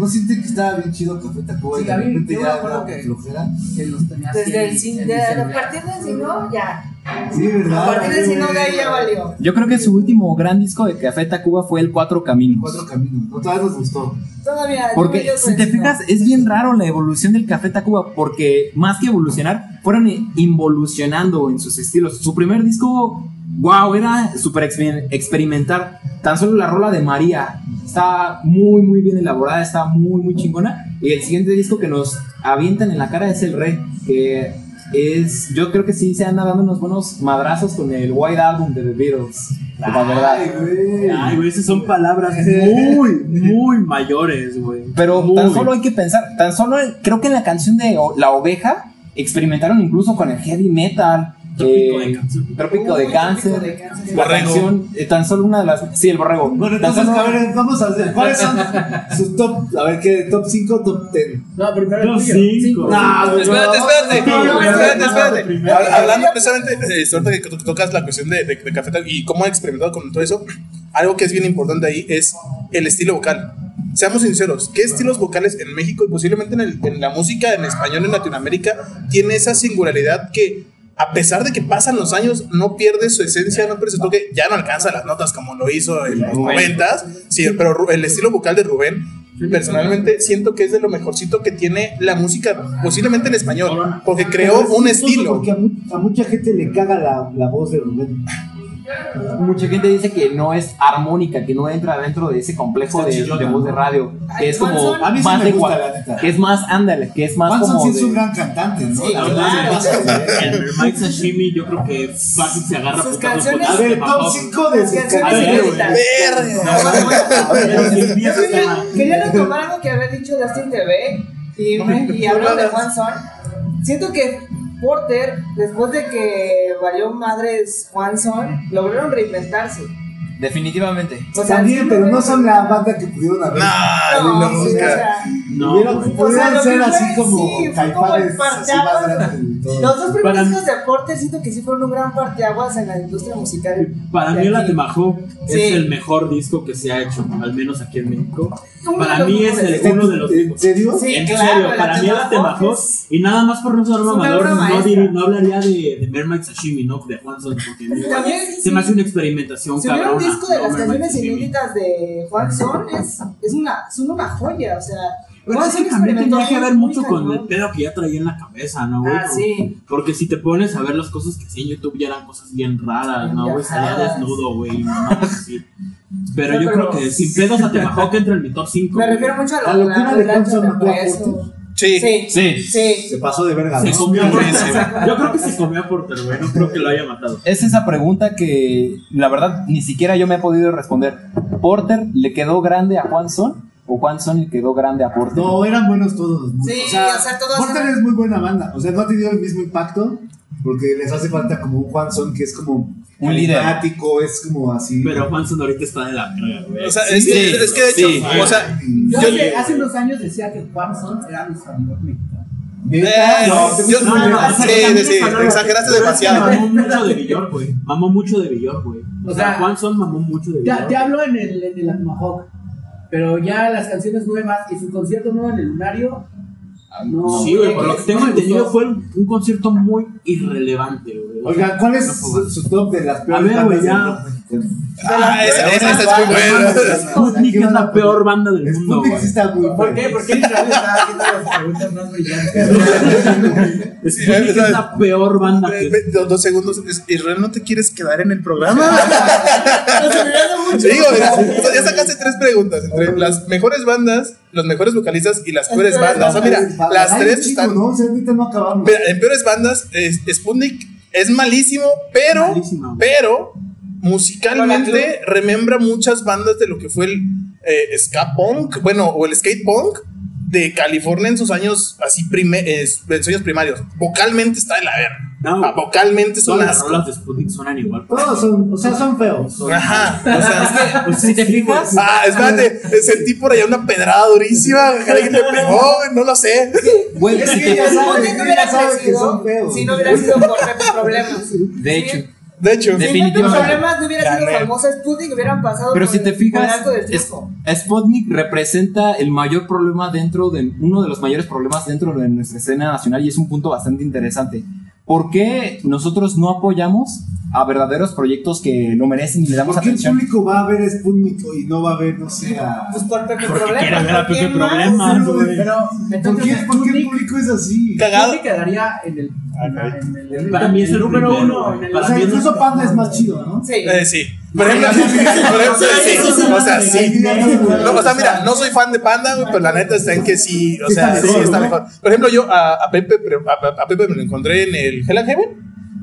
¿No sienten que estaba bien chido Café Tacuba Sí, y de repente yo ya era que- flojera? que los tenía Desde el cine, de, a partir del cine, ya. Sí, ¿verdad? A partir del cine de ahí ya valió. Yo creo que su último gran disco de Café Tacuba fue el Cuatro Caminos. Cuatro caminos. No, todavía nos gustó. Todavía. Porque si te no. fijas, es bien raro la evolución del Café Tacuba, porque más que evolucionar, fueron involucionando en sus estilos. Su primer disco, wow, era súper exper- experimental. Tan solo la rola de María está muy, muy bien elaborada, está muy, muy chingona. Y el siguiente disco que nos avientan en la cara es El Rey, que es, yo creo que sí se anda dando unos buenos madrazos con el White Album de The Beatles. La verdad. Ay, güey. Ay, güey, esas son palabras muy, muy mayores, güey. Pero Muy. tan solo hay que pensar, tan solo creo que en la canción de La Oveja experimentaron incluso con el heavy metal. Trópico eh, de Cáncer. Trópico de Uy, cáncer. Trópico de Cáncer. La Borrego. canción, eh, tan solo una de las. Sí, el borrego. Bueno, Tan entonces, solo- a ver, vamos a hacer. ¿Cuáles son sus top? A ver, ¿qué? ¿Top 5 top 10? No, primero cinco. No, Espérate, espérate, No, espérate, espérate. Hablando precisamente, eh, ahorita que to- tocas la cuestión de, de, de Café y cómo ha experimentado con todo eso, algo que es bien importante ahí es el estilo vocal. Seamos sinceros, ¿qué estilos vocales en México y posiblemente en, el- en la música en español en Latinoamérica tiene esa singularidad que a pesar de que pasan los años no pierde su esencia, no pierde su toque, ya no alcanza las notas como lo hizo en los noventas, sí, pero el estilo vocal de Rubén personalmente siento que es de lo mejorcito que tiene la música, posiblemente en español, porque creó un estilo. Porque a mucha gente le caga la, la voz de Rubén. Mucha gente dice que no es armónica, que no entra dentro de ese complejo de, de voz de radio. Que es como a mí sí más me de gusta, la. Que es más, ándale, que es más Manson como. sí es de- un gran cantante, ¿no? Sí, La verdad, sí. El Mike Sashimi, yo creo que fácil se agarra Sus canciones- A ver, top Mahomes. 5 de sus canciones. Verga. Quería, retomar algo que había dicho de Austin TV y, y hablando de Juan Son. Siento que Porter, después de que valió madres Juan Son, lograron reinventarse. Definitivamente. O sea, También, pero no son la banda que pudieron haber. Nah, No, no, o sea, No, O sea, pudieron ser así como sí, como caifanes así más parteaguas. grandes Los dos Para primeros mí- discos de Porter siento que sí fueron un gran parteaguas en la industria musical. Para mí el aquí. Atemajo Sí. es el mejor disco que se ha hecho, al menos aquí en México. Para mí es el uno de los ¿En serio? Sí, en claro, serio, para mí Atemajo es- y nada más por no ser mamador, no, no hablaría de, de Mermaid Sashimi, ¿no? De Juan Son, porque También, se me hace una experimentación Si hubiera un cabrona. disco de ¿no? las Mermaid canciones Sashimi. inéditas de Juan Son, es, es una, son una joya, o sea. Pero Juan es Son que también tenía que ver mucho con el pedo que ya traía en la cabeza, ¿no, güey? Ah, sí. Porque si te pones a ver las cosas que hacía en YouTube ya eran cosas bien raras, ¿no? Güey, salía desnudo, güey, no, así. Pero No, yo pero- creo que sin pedos a Temajo que entra en mi top 5. Me refiero mucho a La lo locura la- de mató a eso. Porter. Sí. Sí, Sí. sí. Se pasó de verga, Se ¿no? comió a Porter. Yo creo que se comió a Porter, güey. No creo que lo haya matado. Es esa pregunta que la verdad ni siquiera yo me he podido responder. ¿Porter le quedó grande a Juan Son o Juan Son le quedó grande a Porter? No, eran buenos todos. Sí, o sea, o sea, todos Porter eran- es muy buena banda. O sea, no ha tenido el mismo impacto. Porque les hace falta como un Juan Son que es como Un líder. es como así. Pero Juanson ahorita está de la verga. O sea, es, que, es que de hecho, sí. o sea, Yo Yo- hace, hace unos años decía que Juan Son era mi servidor mexicano. Eh, No, yo- No, no, Sí, sí, sí, es- exageraste es demasiado. Mamó mucho de Villor, güey. Mamó mucho de Villor, güey. O sea, Juanson mamó mucho de Villor. te hablo en el, en el Tomahawk, pero ya las canciones nuevas y su concierto nuevo en el Lunario. No, Sí, güey, por lo que tengo entendido fue un, un concierto muy irrelevante, güey. O sea, Oigan, ¿cuál es no su, su top de las A peores ver, güey, ya. Ah, esa, esa, esa es muy buena. Sputnik es la peor banda del mundo, Sputnik sí está muy ¿Por qué? bueno. ¿Por qué Israel está haciendo las preguntas más brillantes? Sputnik es la peor banda que... Ve- ve- Dos, dos segundos. Es- Israel, ¿no te quieres quedar en el programa? Sí, güey, ya sacaste tres preguntas. Entre las mejores bandas, los mejores vocalistas y las peores bandas. O sea, mira, las tres están. ¿no? No acabamos. Mira, en peores bandas, Sputnik es malísimo, pero, Malísimo. pero musicalmente remembra muchas bandas de lo que fue el eh, ska punk, bueno, o el skate punk de California en sus años así prime- eh, en sus años primarios. Vocalmente está de la verga. No. Ah, vocalmente son las rolas de Sputnik suenan igual. Todos son, o sea, son feos. Ajá, o sea, Pues Si te fijas, Ah, espérate, sentí por allá una pedrada durísima. Alguien me pegó, no lo sé. güey, Es si que te- ya hubiera sabes que crecido son feos. Si no hubiera sido por Problemas. de hecho, De hecho, De- Si Definitivamente. Pepe Problemas no hubiera sido famosa, Sputnik hubieran pasado pero por si te el- fijas. Sputnik representa el mayor problema dentro de uno de los mayores problemas dentro de nuestra escena nacional y es un punto bastante interesante. ¿Por qué nosotros no apoyamos a verdaderos proyectos que lo merecen y le damos ¿Por qué el atención? público va a ver Sputnik y no va a ver, no sé, a... Pues por Pepe Porque Problemas. quiere ver a ¿por qué Pepe güey. Pero ¿Por qué, ¿Por qué el público es así? cagado. Sputnik quedaría en el, en el, Para mí es el número uno. el, O sea, incluso el- Panda es más chido, ¿no? Sí. Eh, sí. Por ejemplo, por ejemplo, sí, o sea, sí. No, o sea, mira, no soy fan de Panda, güey, pero la neta está en que sí, o sea, está sí mejor, está ¿no? mejor. Por ejemplo, yo a, a Pepe, a, a Pepe me lo encontré en el Hell and Heaven,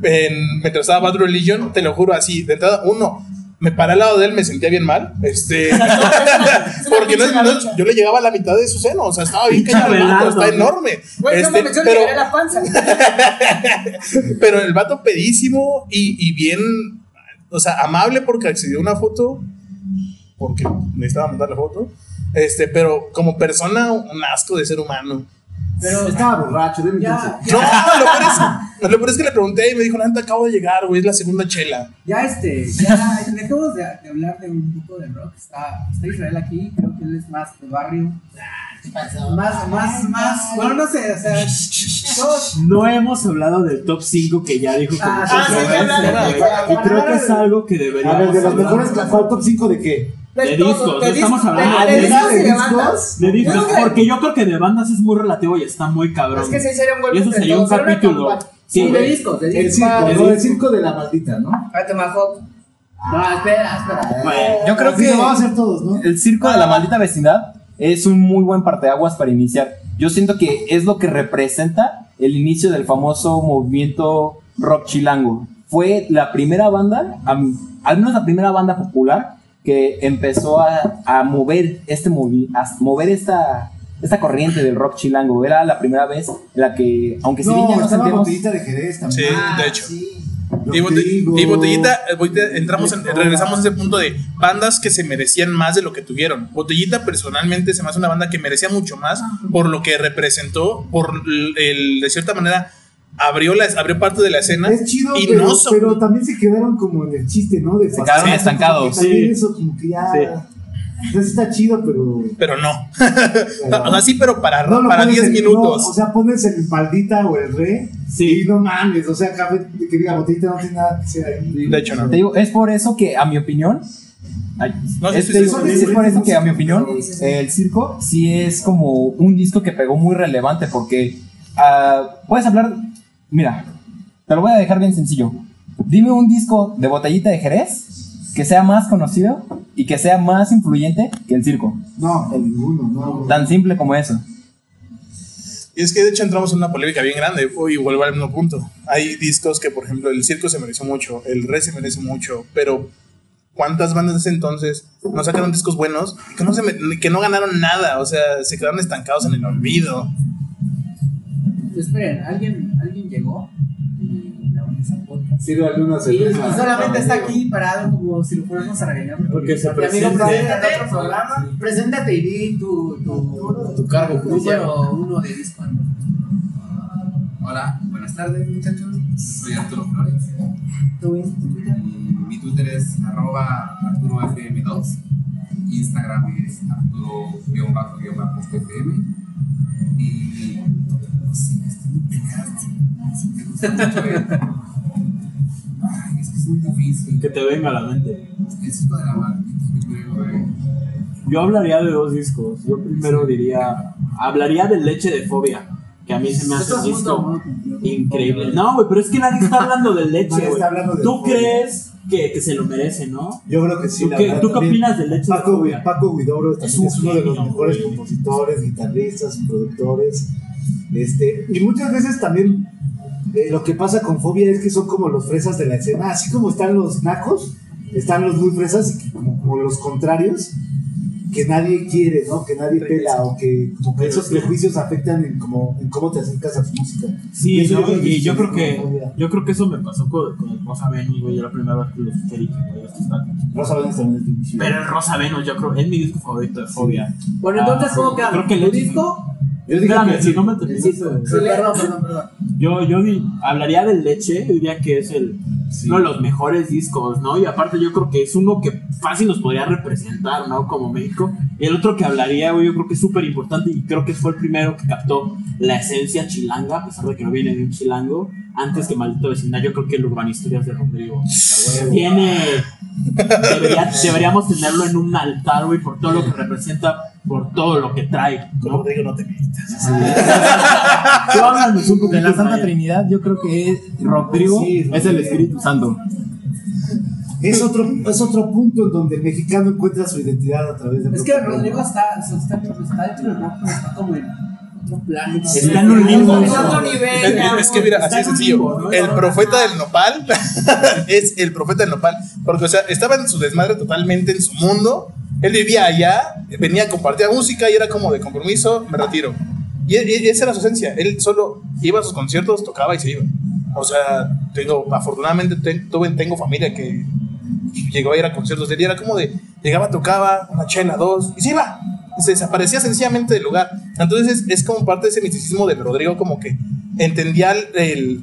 en, mientras estaba Bad Religion, te lo juro así, de entrada, uno, me paré al lado de él, me sentía bien mal, este, porque no, no- yo le llegaba a la mitad de su seno, o sea, estaba bien pelado, está enorme. Güey, no Este, yo le pero- la panza. pero el vato pedísimo y, y bien, o sea, amable porque accedió a una foto, porque necesitaba mandar la foto, este, pero como persona, un asco de ser humano. pero Estaba borracho, déme ya, chance. No, lo peor es, lo peor es que le pregunté y me dijo, neta, acabo de llegar, güey, es la segunda chela. ya este, ya dejemos de, de hablar de un poco de rock. Está, está Israel aquí, creo que él es más de barrio. Más, más, más, bueno, no sé, o sea, todos, No hemos hablado del top 5 que ya dijo como Ah, cuatro sí, sí, para- Y creo que es algo que A ver, deberíamos de los hablar. mejores, ¿cuál top 5 de qué? De todo, discos, no de estamos discos, hablando de, de- de discos de de discos. De discos, que- porque yo creo que de bandas es muy relativo y está muy cabrón. Es que sí sería un buen Y eso sería un capítulo. Sí, sí, de discos, de El discos. circo, de ¿no? El circo de la maldita, ¿no? A Tomahawk. No, espera, espera. Bueno, Yo creo que lo vamos a hacer todos, ¿no? el circo de la maldita vecindad es un muy buen parteaguas para iniciar. Yo siento que es lo que representa el inicio del famoso movimiento rock chilango. Fue la primera banda, al menos la primera banda popular que empezó a, a mover este movi- a mover esta esta corriente del rock chilango. Era la primera vez en la que, aunque si bien No, ya estaba sentíamos de Jerez Sí, también. de hecho. Lo Y, bote- digo. y botellita, eh, entramos en- regresamos a ese punto de bandas que se merecían más de lo que tuvieron. Botellita personalmente se me hace una banda que merecía mucho más por lo que representó, por el, el- de cierta manera abrió la, abrió parte de la escena Es chido, y pero, no so- pero también se quedaron como en el chiste, ¿no? De Se quedaron estancados, como que También sí. eso como que ya... Sí. Entonces está chido, pero... pero no. o sea, sí, pero para, No para pones 10 en- minutos. no, o sea, pones el maldita o el re Sí. y no mames, o sea, café que diga botellita no tiene nada que ser ahí. de hecho, no. Te digo, es por eso que a mi opinión, ay, No, sí, es, sí, te sí, digo, sí, es sí, por eso que a mi opinión el circo sí es como un disco que pegó muy relevante porque ah, puedes hablar, mira, te lo voy a dejar bien sencillo. Dime un disco de botellita de Jerez que sea más conocido y que sea más influyente que el circo. No, en ninguno, no. Tan simple como eso. Y es que de hecho entramos en una polémica bien grande y vuelvo al mismo punto. Hay discos que, por ejemplo, el circo se mereció mucho, el re se merece mucho, pero ¿cuántas bandas de ese entonces no sacaron discos buenos y que no, se me- que no ganaron nada? O sea, se quedaron estancados en el olvido. Esperen, ¿alguien, ¿alguien llegó? Y Sírvale una Y, cerveza. y solamente está aquí parado como si lo fuéramos a regañar. Porque se Mi amigo, preséntate en otro programa. Preséntate y di tu, tu, Tu cargo judicial. número uno de disco. Hola, buenas tardes muchachos. Soy Arturo Flores. Tu Y mi Twitter es arroba ArturoFM2. Instagram es Arturo-FM. Y no sé, estoy muy pegado. Me gusta mucho el- Ay, es que es muy difícil. Que te venga a la mente. El de la yo hablaría de dos discos. Yo primero diría. Hablaría de Leche de Fobia. Que a mí se me hace un disco increíble. No, güey, pero es que nadie está hablando de Leche, güey. de ¿Tú crees que, que se lo merece, no? Yo creo que sí. ¿Tú la qué, ¿tú qué opinas de Leche de Paco, Fobia? Paco también Es es, un uno de los mejores güey. compositores, guitarristas, productores. Este, y muchas veces también eh, lo que pasa con Fobia es que son como los fresas de la escena. Así como están los nacos, están los muy fresas y que como, como los contrarios que nadie quiere, ¿no? Que nadie pela o que como que esos prejuicios afectan en, como, en cómo te acercas a su música. Y Sí, eso ¿no? yo que y yo creo que yo creo que eso me pasó con, con el Rosa Venus, güey. Yo la primera vez que lo escuché güey, esto está Rosa Venus también es difícil. Pero el Rosa Venus, yo creo, es mi disco favorito de Fobia. Bueno, entonces, Ah, ¿cómo queda? Creo que ¿Tu Leche- disco? Yo dije Espérame, que si no me terminaste. sí, perdón, perdón, perdón. Yo, yo di- hablaría del Leche, diría que es el, Sí. uno de los mejores discos, ¿no? Y aparte yo creo que es uno que fácil nos podría representar, ¿no? Como México. Y el otro que hablaría, güey, yo creo que es súper importante y creo que fue el primero que captó la esencia chilanga, a pesar de que no viene de un chilango, antes que Maldito Vecindad, yo creo que el Urbanistorias de Rodrigo. Tiene... debería- deberíamos tenerlo en un altar, güey, por todo lo que representa, por todo lo que trae. ¿no? Rodrigo, no te metas. Tú un De la Santa. Trinidad, yo creo que es- Rodrigo Sí, es el Espíritu Santo. Es otro, es otro punto en donde el mexicano encuentra su identidad a través de Es que Rodrigo está, está, está dentro del rock, pero está como en. Está en un limbo. Es. Es, es- es que mira, así un sencillo. limbo, ¿no? El profeta del nopal es el profeta del nopal. Porque, o sea, estaba en su desmadre totalmente en su mundo. Él vivía allá, venía, compartía música y era como de compromiso, me retiro. Y, y esa era su esencia. Él solo iba a sus conciertos, tocaba y se iba. O sea, tengo, afortunadamente ten- tuve- tengo familia que llegó a ir a conciertos de él y era como de, llegaba, tocaba, una chela, dos, y se iba. Y se desaparecía sencillamente del lugar. Entonces es, es como parte de ese misticismo de Rodrigo, como que entendía el,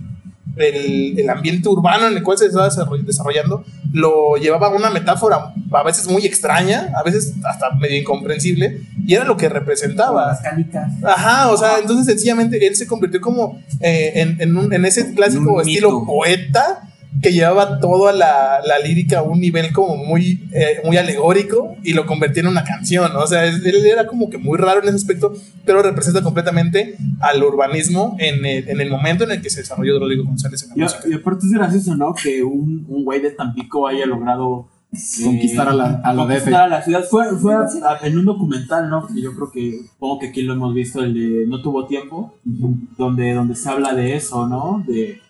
el, el ambiente urbano en el cual se estaba desarroll- desarrollando, lo llevaba a una metáfora a veces muy extraña, a veces hasta medio incomprensible, y era lo que representaba. Las canicas. Ajá, o sea, entonces sencillamente él se convirtió como eh, en, en, un- en ese clásico estilo mito. poeta que llevaba toda la, la lírica a un nivel como muy, eh, muy alegórico y lo convertía en una canción. O sea, él era como que muy raro en ese aspecto, pero representa completamente al urbanismo en el, en el momento en el que se desarrolló Rodrigo González en la Y, música. y aparte es gracioso, ¿no? Que un, un güey de Tampico haya logrado eh, Conquistar a la- a la conquistar DF. a la ciudad. Fue, fue a- a- en un documental, ¿no? Que yo creo que, supongo que aquí lo hemos visto, el de No tuvo tiempo, donde, donde se habla de eso, ¿no? De,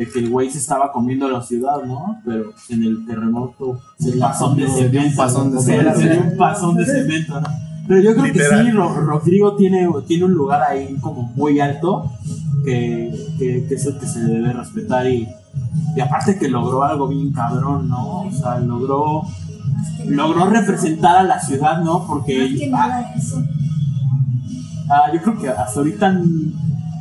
de que el güey se estaba comiendo la ciudad, ¿no? Pero en el terremoto se pasón de Se dio un pasón de cemento. se dio un pasón de cemento, ¿no? Pero yo creo Literal. que sí, Ro- Rodrigo tiene, tiene un lugar ahí como muy alto que, que, que es el que se debe respetar y, y aparte que logró algo bien cabrón, ¿no? O sea, logró, logró representar a la ciudad, ¿no? Porque ah, ah, yo creo que hasta ahorita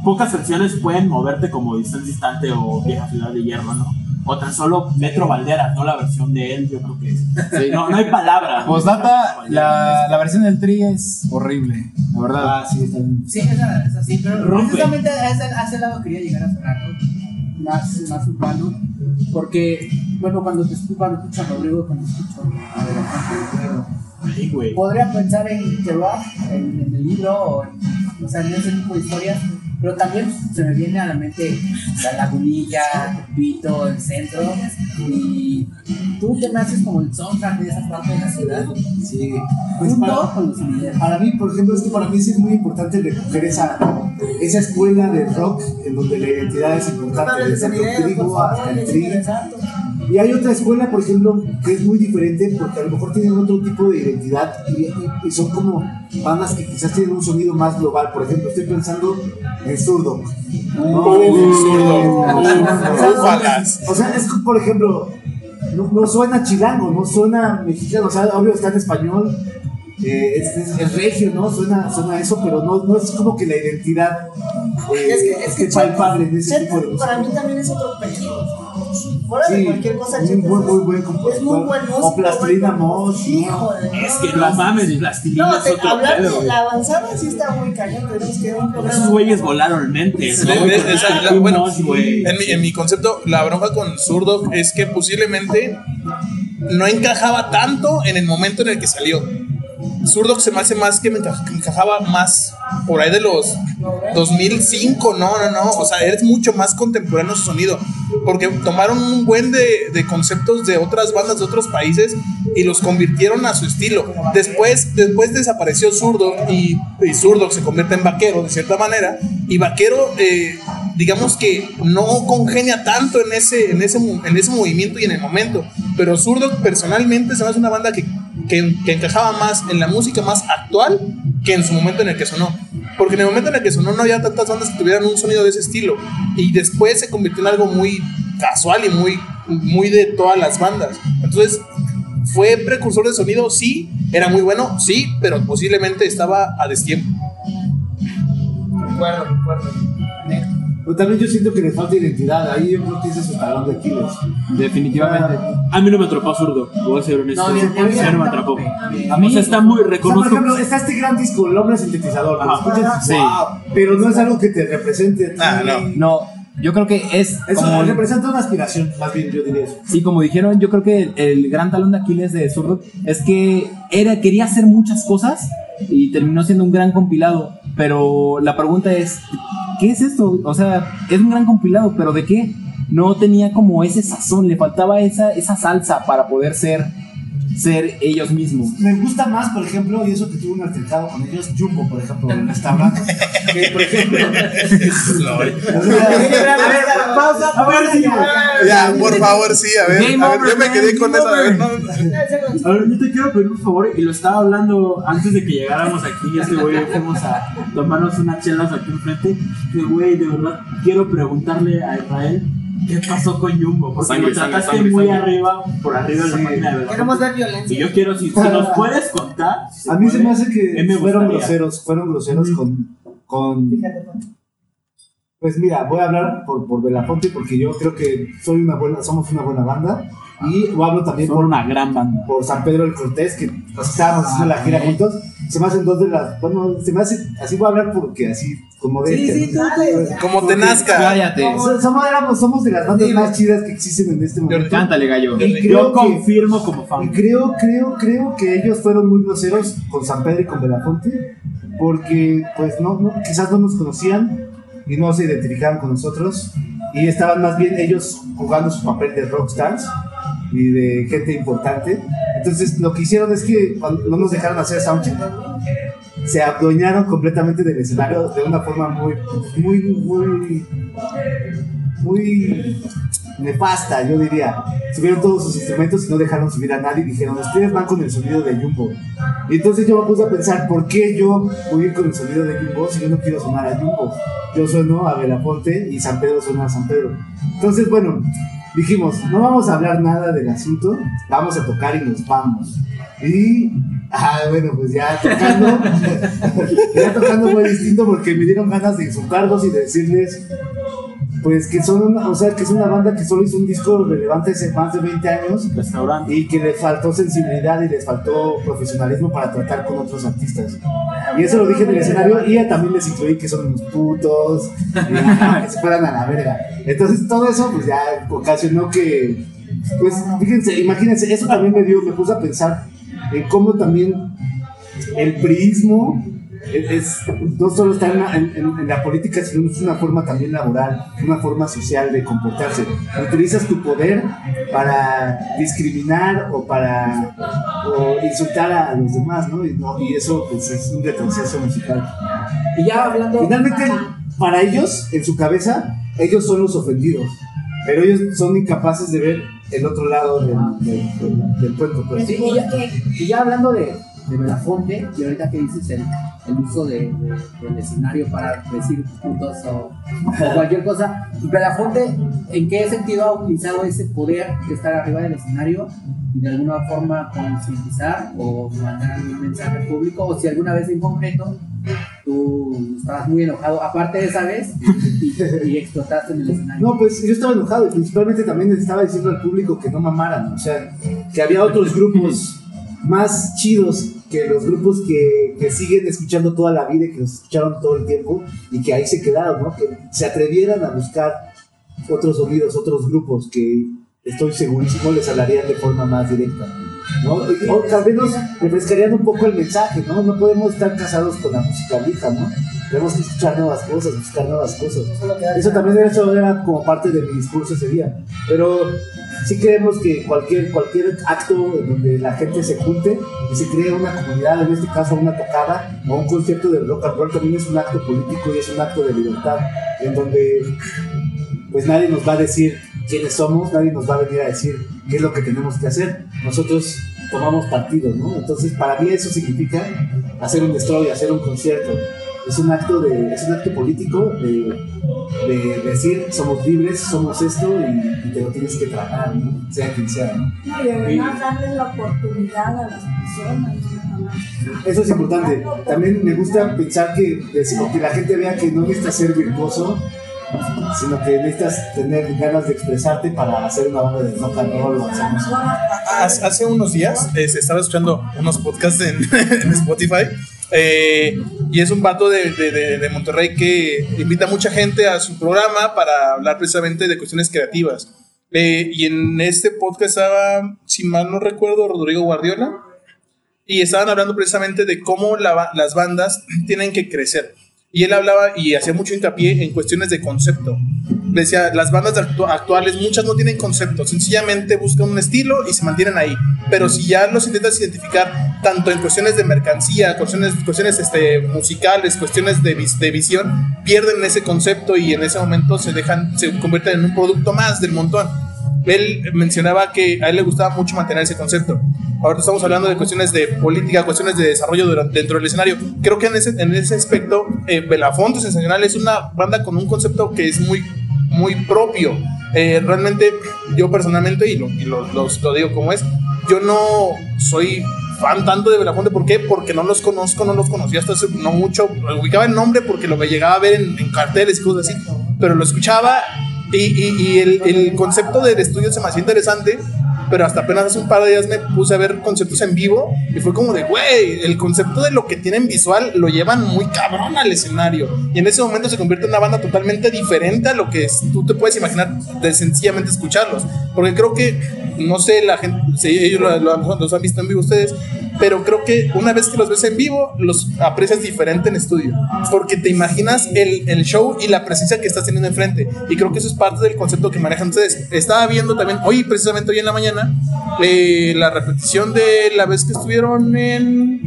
pocas canciones pueden moverte como Distante Distante o Vieja Ciudad de Hierro, ¿no? O tan solo Metro Valderas, ¿no? La versión de él, yo creo que no, no hay palabras. Postdata, la, la versión del tri es horrible, la verdad. Ah, sí, está bien. Sí, esa es así, pero Rompe. precisamente a ese, a ese lado quería llegar a Fernando, más, más urbano, porque, bueno, cuando te escucho, cuando escucho a Rodrigo, cuando escucho a güey. podría pensar en The Rock, en, en el libro, o, en, o sea, en ese tipo de historias, pero también se me viene a la mente la lagunilla, Vito, el centro, y tú te me haces como el soundtrack de esa parte de la ciudad, Sí. Pues para, con los para mí, por ejemplo, es que para mí sí es muy importante recoger esa, esa escuela de rock en donde la identidad es importante, desde Rodrigo hasta el tri. Y hay otra escuela, por ejemplo, que es muy diferente porque a lo mejor tienen otro tipo de identidad y, y- y son como bandas que quizás tienen un sonido más global. Por ejemplo, estoy pensando en Zurdo. ¿no? Uh, Zurdo. O sea, Ojalas. O sea, es que, por ejemplo, no, no suena chilango, no suena mexicano, o sea, obvio está en español, eh, es, es- es regio, ¿no? Suena, suena eso, pero no, no es como que la identidad eh, Es que, es que palpable en ese tipo de música. para mí también es otro apellido. Fuera de cualquier cosa, muy, Checo muy, es- muy buen Es compositor. muy buen músico. O Plastilina buen- ¿no? Híjole, Es que no mames, plastilina No, es te- hablar de la avanzada sí está muy cañón. Que ver un programa. Esos güeyes volaron mentes, ¿no? Tim bueno. En mi, en mi concepto, la bronca con Zurdo es que posiblemente no encajaba tanto en el momento en el que salió. Zurdo se me hace más que me encajaba más por ahí de los 2005, no, no, no. O sea, eres mucho más contemporáneo su sonido. Porque tomaron un buen de, de conceptos de otras bandas de otros países y los convirtieron a su estilo. Después, después desapareció Zurdo y, y Zurdo se convierte en vaquero de cierta manera. Y vaquero, eh, digamos que no congenia tanto en ese, en, ese, en ese movimiento y en el momento. Pero Zurdo personalmente se me hace una banda que, que, que encajaba más en la música más actual que en su momento en el que sonó. Porque en el momento en el que sonó no había tantas bandas que tuvieran un sonido de ese estilo. Y después se convirtió en algo muy casual y muy, muy de todas las bandas. Entonces, ¿fue precursor de sonido? Sí. ¿Era muy bueno? Sí, pero posiblemente estaba a destiempo. Recuerdo, recuerdo. Pero también yo siento que le falta identidad. Ahí yo creo que ese es su talón de Aquiles. Definitivamente. A mí no me atrapó zurdo, voy a ser honesto. No, bien, bien, Ya no me atrapó. A mí- o sea, está muy O sea, por reconozco. ejemplo, está este gran disco, El hombre sintetizador. Lo Ajá. escuchas, Sí. wow, pero no es algo que te represente. a. Ah, no. No, yo creo que es Eso como, representa una aspiración, más bien yo diría eso. sí, como dijeron, yo creo que el, el gran talón de Aquiles de Zurdo es que era, quería hacer muchas cosas y terminó siendo un gran compilado. Pero la pregunta es, ¿qué es esto? O sea, es un gran compilado, pero ¿de qué? No tenía como ese sazón, le faltaba esa, esa salsa para poder ser, ser ellos mismos. Me gusta más, por ejemplo, y eso que tuve un altercado con ellos, Jumbo, por ejemplo, en esta que, por ejemplo, A ver, pausa, pausa. Ya, por favor, sí, a ver. Game a ver, over, yo me quedé con eso. A ver, no, A ver, yo te quiero pedir un favor, y lo estaba hablando antes de que llegáramos aquí, este güey, fuimos a tomarnos unas chelas aquí enfrente, que güey, de verdad, quiero preguntarle a Israel qué pasó con Jumbo, porque Sangre, lo trataste sangre, muy sangre. arriba, por arriba de la página de verdad. Queremos ver Y violencia. yo quiero, si, si nos puedes contar, si a mí se me hace que me fueron groseros, fueron groseros con, con Fíjate, Juan. Pues mira, voy a hablar por, por Belafonte porque yo creo que soy una buena, somos una buena banda. Y o hablo también Son por, una gran banda. por San Pedro del Cortés, que pues, estábamos haciendo la gira juntos. Se me hacen dos de las. Bueno, se me hace. Así voy a hablar porque así, como de. Sí, sí, tú, como te nazca. Cállate, So- Somos, éramos- somos de las bandas más chidas que existen en este momento. cántale gallo. Y Yo creo que, confirmo como y fan. creo, creo, creo que ellos fueron muy groseros con San Pedro y con Belafonte, porque pues no, no, quizás no nos conocían y no se identificaban con nosotros y estaban más bien ellos jugando su papel de rockstars y de gente importante. Entonces lo que hicieron es que cuando no nos dejaron hacer soundcheck, se adueñaron completamente del escenario de una forma muy, muy, muy, muy nefasta, yo diría. Subieron todos sus instrumentos y no dejaron subir a nadie. Dijeron, ustedes van con el sonido de Jumbo. Y entonces yo me puse a pensar, ¿por qué yo voy a ir con el sonido de Jumbo si yo no quiero sonar a Jumbo? Yo sueno a Belafonte y San Pedro suena a San Pedro. Entonces, bueno, dijimos, no vamos a hablar nada del asunto, vamos a tocar y nos vamos. Y, ah, bueno, pues ya tocando, ya tocando fue distinto porque me dieron ganas de insultarlos y de decirles, pues que son una, o sea, que es una banda que solo hizo un disco relevante hace más de 20 años Restaurante. y que les faltó sensibilidad y les faltó profesionalismo para tratar con otros artistas. Y eso lo dije en el escenario y también les incluí que son unos putos, y, que se fueran a la verga. Entonces todo eso pues ya ocasionó que, pues fíjense, imagínense, eso también me dio, me puse a pensar en cómo también el priismo es, no solo está en la, en- en- en la política, sino es una forma también laboral, una forma social de comportarse. Utilizas tu poder para discriminar o para o insultar a los demás, ¿no? Y, no- y eso pues, es un retroceso musical. Y ya hablando. Finalmente, para ellos, en su cabeza, ellos son los ofendidos. Pero ellos son incapaces de ver el otro lado del, del, del- del cuento. Pues. Sí, y, ya, y ya hablando de, de Belafonte, y ahorita que dices el, el uso de, de- del escenario para decir puntos o, o cualquier cosa, Belafonte, ¿en qué sentido ha utilizado ese poder de estar arriba del escenario y de alguna forma concientizar o mandar algún mensaje al público? O si alguna vez en concreto tú estabas muy enojado, aparte de esa vez, y, explotaste en el escenario. No, pues yo estaba enojado y principalmente también estaba diciendo al público que no mamaran, o sea, que había otros grupos más chidos que los grupos que, que siguen escuchando toda la vida y que los escucharon todo el tiempo y que ahí se quedaron, ¿no? Que se atrevieran a buscar otros sonidos, otros grupos que estoy segurísimo les hablarían de forma más directa. ¿No? O, o al menos refrescarían un poco el mensaje, ¿no? No podemos estar casados con la música vieja, ¿no? Tenemos que escuchar nuevas cosas, buscar nuevas cosas. Eso también era, eso era como parte de mi discurso ese día. Pero sí creemos que cualquier, cualquier acto en donde la gente se junte y se cree una comunidad, en este caso una tocada o un concierto de rock and roll, también es un acto político y es un acto de libertad, en donde pues nadie nos va a decir quiénes somos, nadie nos va a venir a decir qué es lo que tenemos que hacer. Nosotros tomamos partido, ¿no? Entonces, para mí eso significa hacer un destroy, hacer un concierto. Es un acto, de, es un acto político de, de decir somos libres, somos esto y, y te lo tienes que tratar, ¿no? sea quien sea. ¿no? No, y además darles la oportunidad a las personas. Eso es importante. También me gusta pensar que, que la gente vea que no necesitas ser virtuoso, sino que necesitas tener ganas de expresarte para hacer una banda de rock and roll. Hace unos días eh, estaba escuchando unos podcasts en, en Spotify eh, y es un vato de, de- de- Monterrey que invita a mucha gente a su programa para hablar precisamente de cuestiones creativas. Eh, y en este podcast estaba, si mal no recuerdo, Rodrigo Guardiola y estaban hablando precisamente de cómo la las bandas tienen que crecer. Y él hablaba y hacía mucho hincapié en cuestiones de concepto. Decía, las bandas actu- actuales, muchas no tienen concepto, sencillamente buscan un estilo y se mantienen ahí. Pero si ya los intentas identificar, tanto en cuestiones de mercancía, cuestiones, cuestiones este, musicales, cuestiones de, de visión, pierden ese concepto y en ese momento se dejan, se convierten en un producto más del montón. Él mencionaba que a él le gustaba mucho mantener ese concepto. Ahora estamos hablando de cuestiones de política, cuestiones de desarrollo durante, dentro del escenario. Creo que en ese, en ese aspecto, eh, Belafonte Sensacional es una banda con un concepto que es muy, muy propio. Eh, realmente, yo personalmente, y, lo, y lo, los- lo digo como es, yo no soy fan tanto de Belafonte. ¿Por qué? Porque no los conozco, no los conocía hasta hace no mucho. Ubicaba el nombre porque lo llegaba a ver en, en carteles y cosas así, pero lo escuchaba y, y- y el, el concepto del estudio se me hacía interesante, pero hasta apenas hace un par de días me puse a ver conceptos en vivo y fue como de, güey, el concepto de lo que tienen visual lo llevan muy cabrón al escenario. Y en ese momento se convierte en una banda totalmente diferente a lo que es- tú te puedes imaginar de sencillamente escucharlos. Porque creo que, no sé, la gente, si ellos lo- lo- los han visto en vivo ustedes, pero creo que una vez que los ves en vivo, los aprecias diferente en estudio. Porque te imaginas el, el show y la presencia que estás teniendo enfrente. Y creo que eso es parte del concepto que manejan ustedes. Estaba viendo también, hoy, precisamente hoy en la mañana, eh, la repetición de la vez que estuvieron en.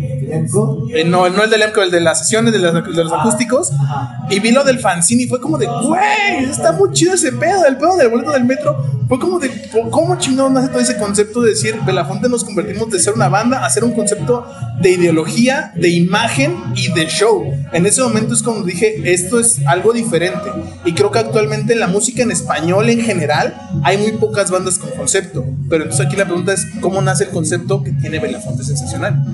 Eh, no, no el del Lemco, el de las sesiones de, las- de los acústicos. Y vi lo del fanzine y fue como de, güey, está muy chido ese pedo, el pedo del boleto del metro. Fue como de, ¿cómo chingón nace todo ese concepto de decir, Belafonte nos convertimos de ser una banda a ser un concepto de ideología, de imagen y de show? En ese momento es cuando dije, esto es algo diferente. Y creo que actualmente en la música en español en general hay muy pocas bandas con concepto. Pero entonces aquí la pregunta es, ¿cómo nace el concepto que tiene Belafonte Sensacional?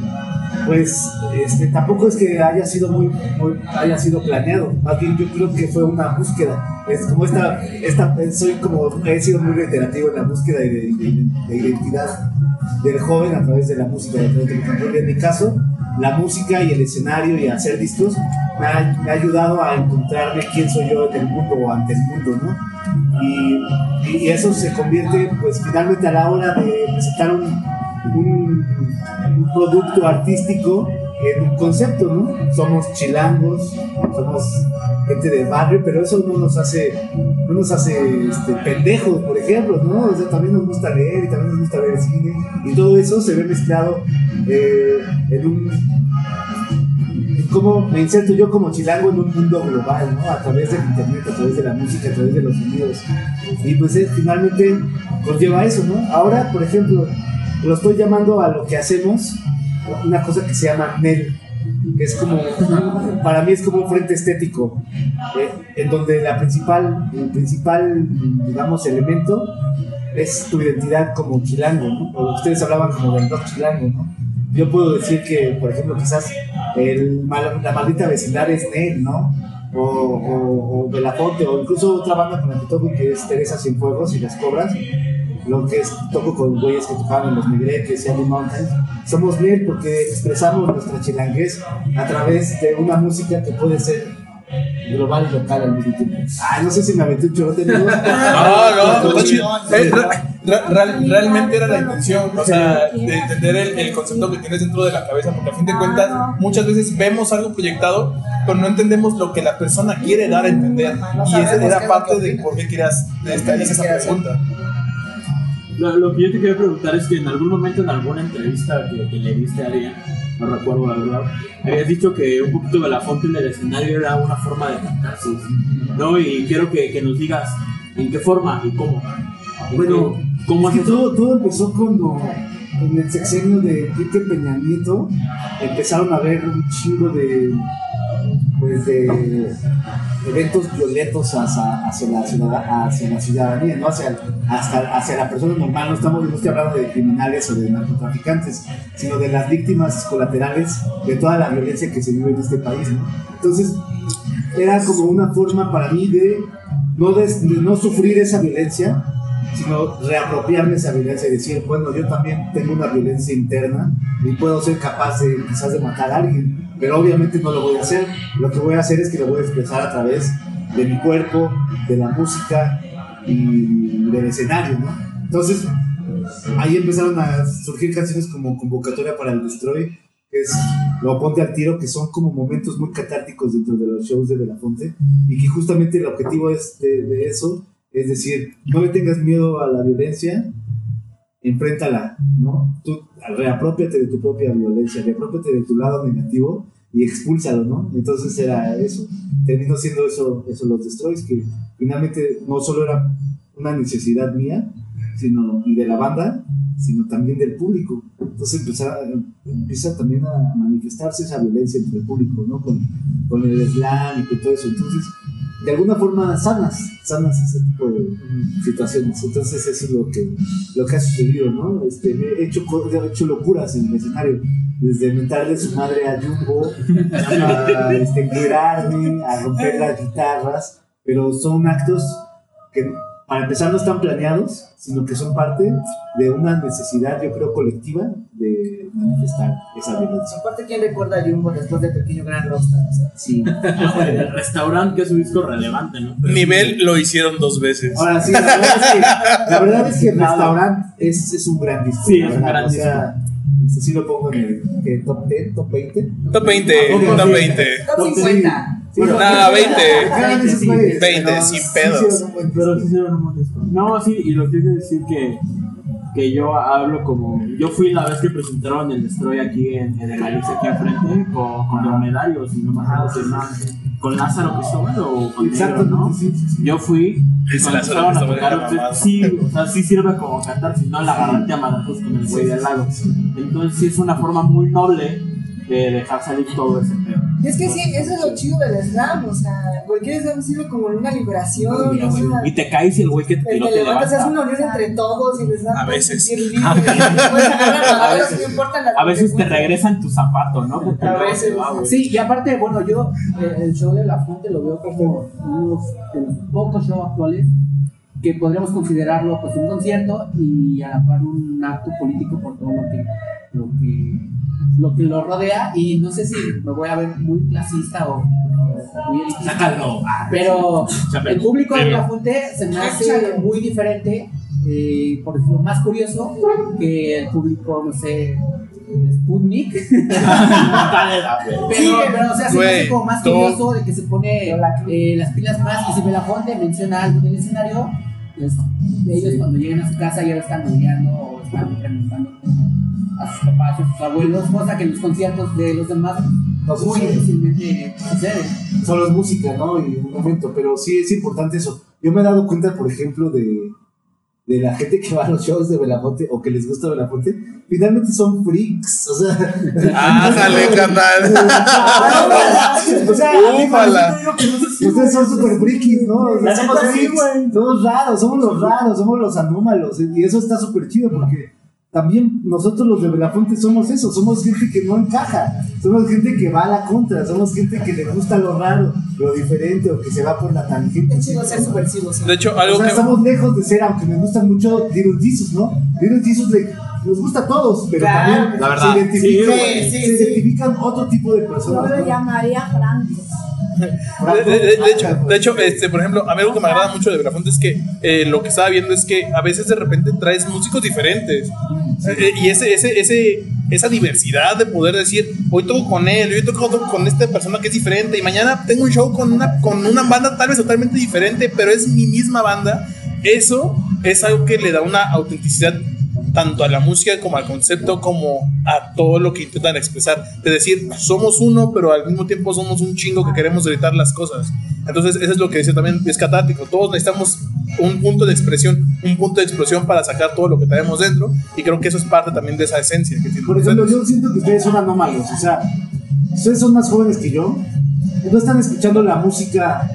Pues este, tampoco es que haya sido muy, haya sido planeado. Más yo creo que fue una búsqueda. Es como esta, esta soy como he sido muy reiterativo en la búsqueda de identidad del joven a través de la música. En mi caso, la música y el escenario y hacer discos me ha, me ha ayudado a encontrarme quién soy yo en el mundo o ante el mundo, ¿no? Y, y eso se convierte, pues finalmente a la hora de presentar un, un, un producto artístico en un concepto, ¿no? Somos chilangos, somos gente del barrio, pero eso no nos hace, no nos hace este, pendejos, por ejemplo, ¿no? O sea, también nos gusta leer y también nos gusta ver cine, y todo eso se ve mezclado eh, en un cómo me inserto yo como chilango en un mundo global, ¿no? A través del internet, a través de la música, a través de los sonidos. Y pues es finalmente conlleva eso, ¿no? Ahora, por ejemplo, lo estoy llamando a lo que hacemos una cosa que se llama NEL, que es como, para mí es como un frente estético, eh, en donde la principal, el principal, digamos, elemento es tu identidad como chilango, ustedes hablaban como del rock chilango, ¿no? Yo puedo decir que, por ejemplo, quizás el, la maldita vecindad es NEL, ¿no? O, o, o Belafonte, o incluso otra banda con la que toco que es Teresa Cienfuegos y Las Cobras, lo que es, toco con güeyes que tocaban en los Migretes y Andy Mountains. Somos NEL porque expresamos nuestra chilanguez a través de una música que puede ser global y local al mismo tiempo. Ay, no sé si me aventé un chorote. ¿no? No, no, chido. Eh, re- re- real- realmente era la intención, o sea, de entender el, el concepto que tienes dentro de la cabeza, porque a fin de cuentas muchas veces vemos algo proyectado, pero no entendemos lo que la persona quiere dar a entender. Y esa era parte de por qué querías esta, Qué esa pregunta. Lo, lo que yo te quería preguntar es que en algún momento en alguna entrevista que, que le diste a alguien, no recuerdo la verdad, habías dicho que un poquito de la fonte en el escenario era una forma de cantarse, ¿no? Y quiero que, que nos digas en qué forma y cómo. Bueno, ¿cómo es que todo, todo empezó cuando en el sexenio de Enrique Peña Nieto empezaron a haber un chingo de, pues de eventos violentos hacia, hacia, la, ciudad- hacia la ciudadanía, ¿no? hacia, hasta, hacia la persona normal. No, estamos, no estoy hablando de criminales o de narcotraficantes, sino de las víctimas colaterales de toda la violencia que se vive en este país. Entonces, era como una forma para mí de no, des- de no sufrir esa violencia, sino reapropiarme esa violencia y decir, bueno, yo también tengo una violencia interna y puedo ser capaz de quizás de matar a alguien, pero obviamente no lo voy a hacer. Lo que voy a hacer es que lo voy a expresar a través de mi cuerpo, de la música y del escenario, ¿no? Entonces, ahí empezaron a surgir canciones como Convocatoria para el Destroy, que es Lo Ponte al Tiro, que son como momentos muy catárticos dentro de los shows de Belafonte, y que justamente el objetivo es de, de eso, es decir, no le tengas miedo a la violencia, enfréntala, ¿no? Tú reapropiate de tu propia violencia, reapropiate de tu lado negativo y expúlsalo, ¿no? Entonces era eso. Terminó siendo eso, eso los Destroys, que finalmente no solo era una necesidad mía, sino y de la banda, sino también del público. Entonces empezaba- empieza también a manifestarse esa violencia entre el público, ¿no? Con, con el slam y con todo eso. Entonces, de alguna forma sanas, sanas ese tipo de situaciones. Entonces eso es lo que, lo que ha sucedido, ¿no? Este, he, hecho, he hecho locuras en el escenario, desde mentarle su madre a Jumbo, a este, a romper las guitarras, pero son actos que para empezar no están planeados, sino que son parte de una necesidad, yo creo, colectiva de manifestar esa violencia. Aparte, ¿quién recuerda a Jumbo después de Pequeño Gran Rockstar? O sea, Sí. El restaurante, que es un disco relevante, ¿no? Pero- Nivel lo hicieron dos veces. Ahora sí, la verdad es que, la verdad es que el restaurante es, es un gran disco. Sí, es un gran o sea, este sí lo pongo en el ¿qué, top 10, top 20. Top 20, Ok, top sí. 20. Top 50. Sí, Bueno, no, nah, 20. Ganan esos güeyes, 20, pero sin pedos. Pero sí hicieron un buen. No, sí, y lo que quiero decir que, que yo hablo como. Yo fui la vez que presentaron el Destroy aquí en, en el Galicia, aquí enfrente, con, con Dromedarios, y no me acuerdo si más. Con Lázaro Cristóbal o con Negro, Exactamente, ¿no? sí, sí, sí. Yo fui. cuando Lázaro a Cristóbal tocar, sí, o sea, sí sirve como cantar, si no la agarrarte a madrazos con el güey de al lado. Entonces, sí es una forma muy noble de dejar salir todo ese es que sí, eso es lo chido del slam, o sea, cualquier slam sirve como una liberación, o sea, Y te caes y el güey que te el tiró te te levantas, es levanta. una unión entre todos y les da A veces. a veces, no A veces te regresan tu zapato, ¿no? Porque A veces, va, güey. Sí, y aparte, bueno, yo eh, el show de La Fuente lo veo como uno de los pocos shows actuales que podríamos considerarlo pues un concierto y a la par un acto político por todo lo que lo que lo que lo rodea y no sé si me voy a ver muy clasista o, o muy elitista, Sácalo. pero el público de La Fuente se me hace muy diferente eh, por decirlo más curioso que el público no sé de Sputnik. Pero, pero o sea, se me hace como más curioso de que se pone eh, las pilas más y si Belafonte menciona algo en el escenario, pues ellos cuando llegan a su casa ya lo están odiando o están preguntando a sus papás a sus abuelos, cosa que en los conciertos de los demás No muy sucede. difícilmente sucede. Solo es música, ¿no? Y un momento, pero sí es importante eso. Yo me he dado cuenta, por ejemplo, de, de la gente que va a los shows de Belafonte o que les gusta Belafonte, finalmente son freaks. O sea, Ájale, carnal. o sea, Ufala. ustedes son super frikis, ¿no? O sea, somos freaks, somos raros, somos los raros, somos los anómalos. Y eso está súper chido porque también nosotros los de Belafonte somos eso, somos gente que no encaja, somos gente que va a la contra, somos gente que le gusta lo raro, lo diferente o que se va por la tangente. Es chido ser subversivos. De hecho, O algo sea, que. estamos lejos de ser, aunque me gustan mucho Little Jesus, ¿no? Little Jesus le- nos gusta a todos, pero Claro. también La verdad, se, identifica- sí, sí, se sí. identifican otro tipo de Yo personas. lo ¿no? llamaría Franco. De, de- de- de hecho, de hecho este, por ejemplo, a mí algo que me agrada mucho de Belafonte es que eh, lo que estaba viendo es que a veces de repente traes músicos diferentes. Eh, y ese, ese, ese, esa diversidad de poder decir, hoy toco con él, hoy toco con esta persona que es diferente, y mañana tengo un show con una, con una banda tal vez totalmente diferente, pero es mi misma banda. Eso es algo que le da una autenticidad tanto a la música como al concepto como a todo lo que intentan expresar. De decir, somos uno, pero al mismo tiempo somos un chingo que queremos gritar las cosas. Entonces, eso es lo que dice también, es catártico. Todos necesitamos un punto de expresión, un punto de explosión para sacar todo lo que tenemos dentro. Y creo que eso es parte también de esa esencia que Por ejemplo, ustedes. yo siento que ustedes son anómalos, o sea, ustedes son más jóvenes que yo, no están escuchando la música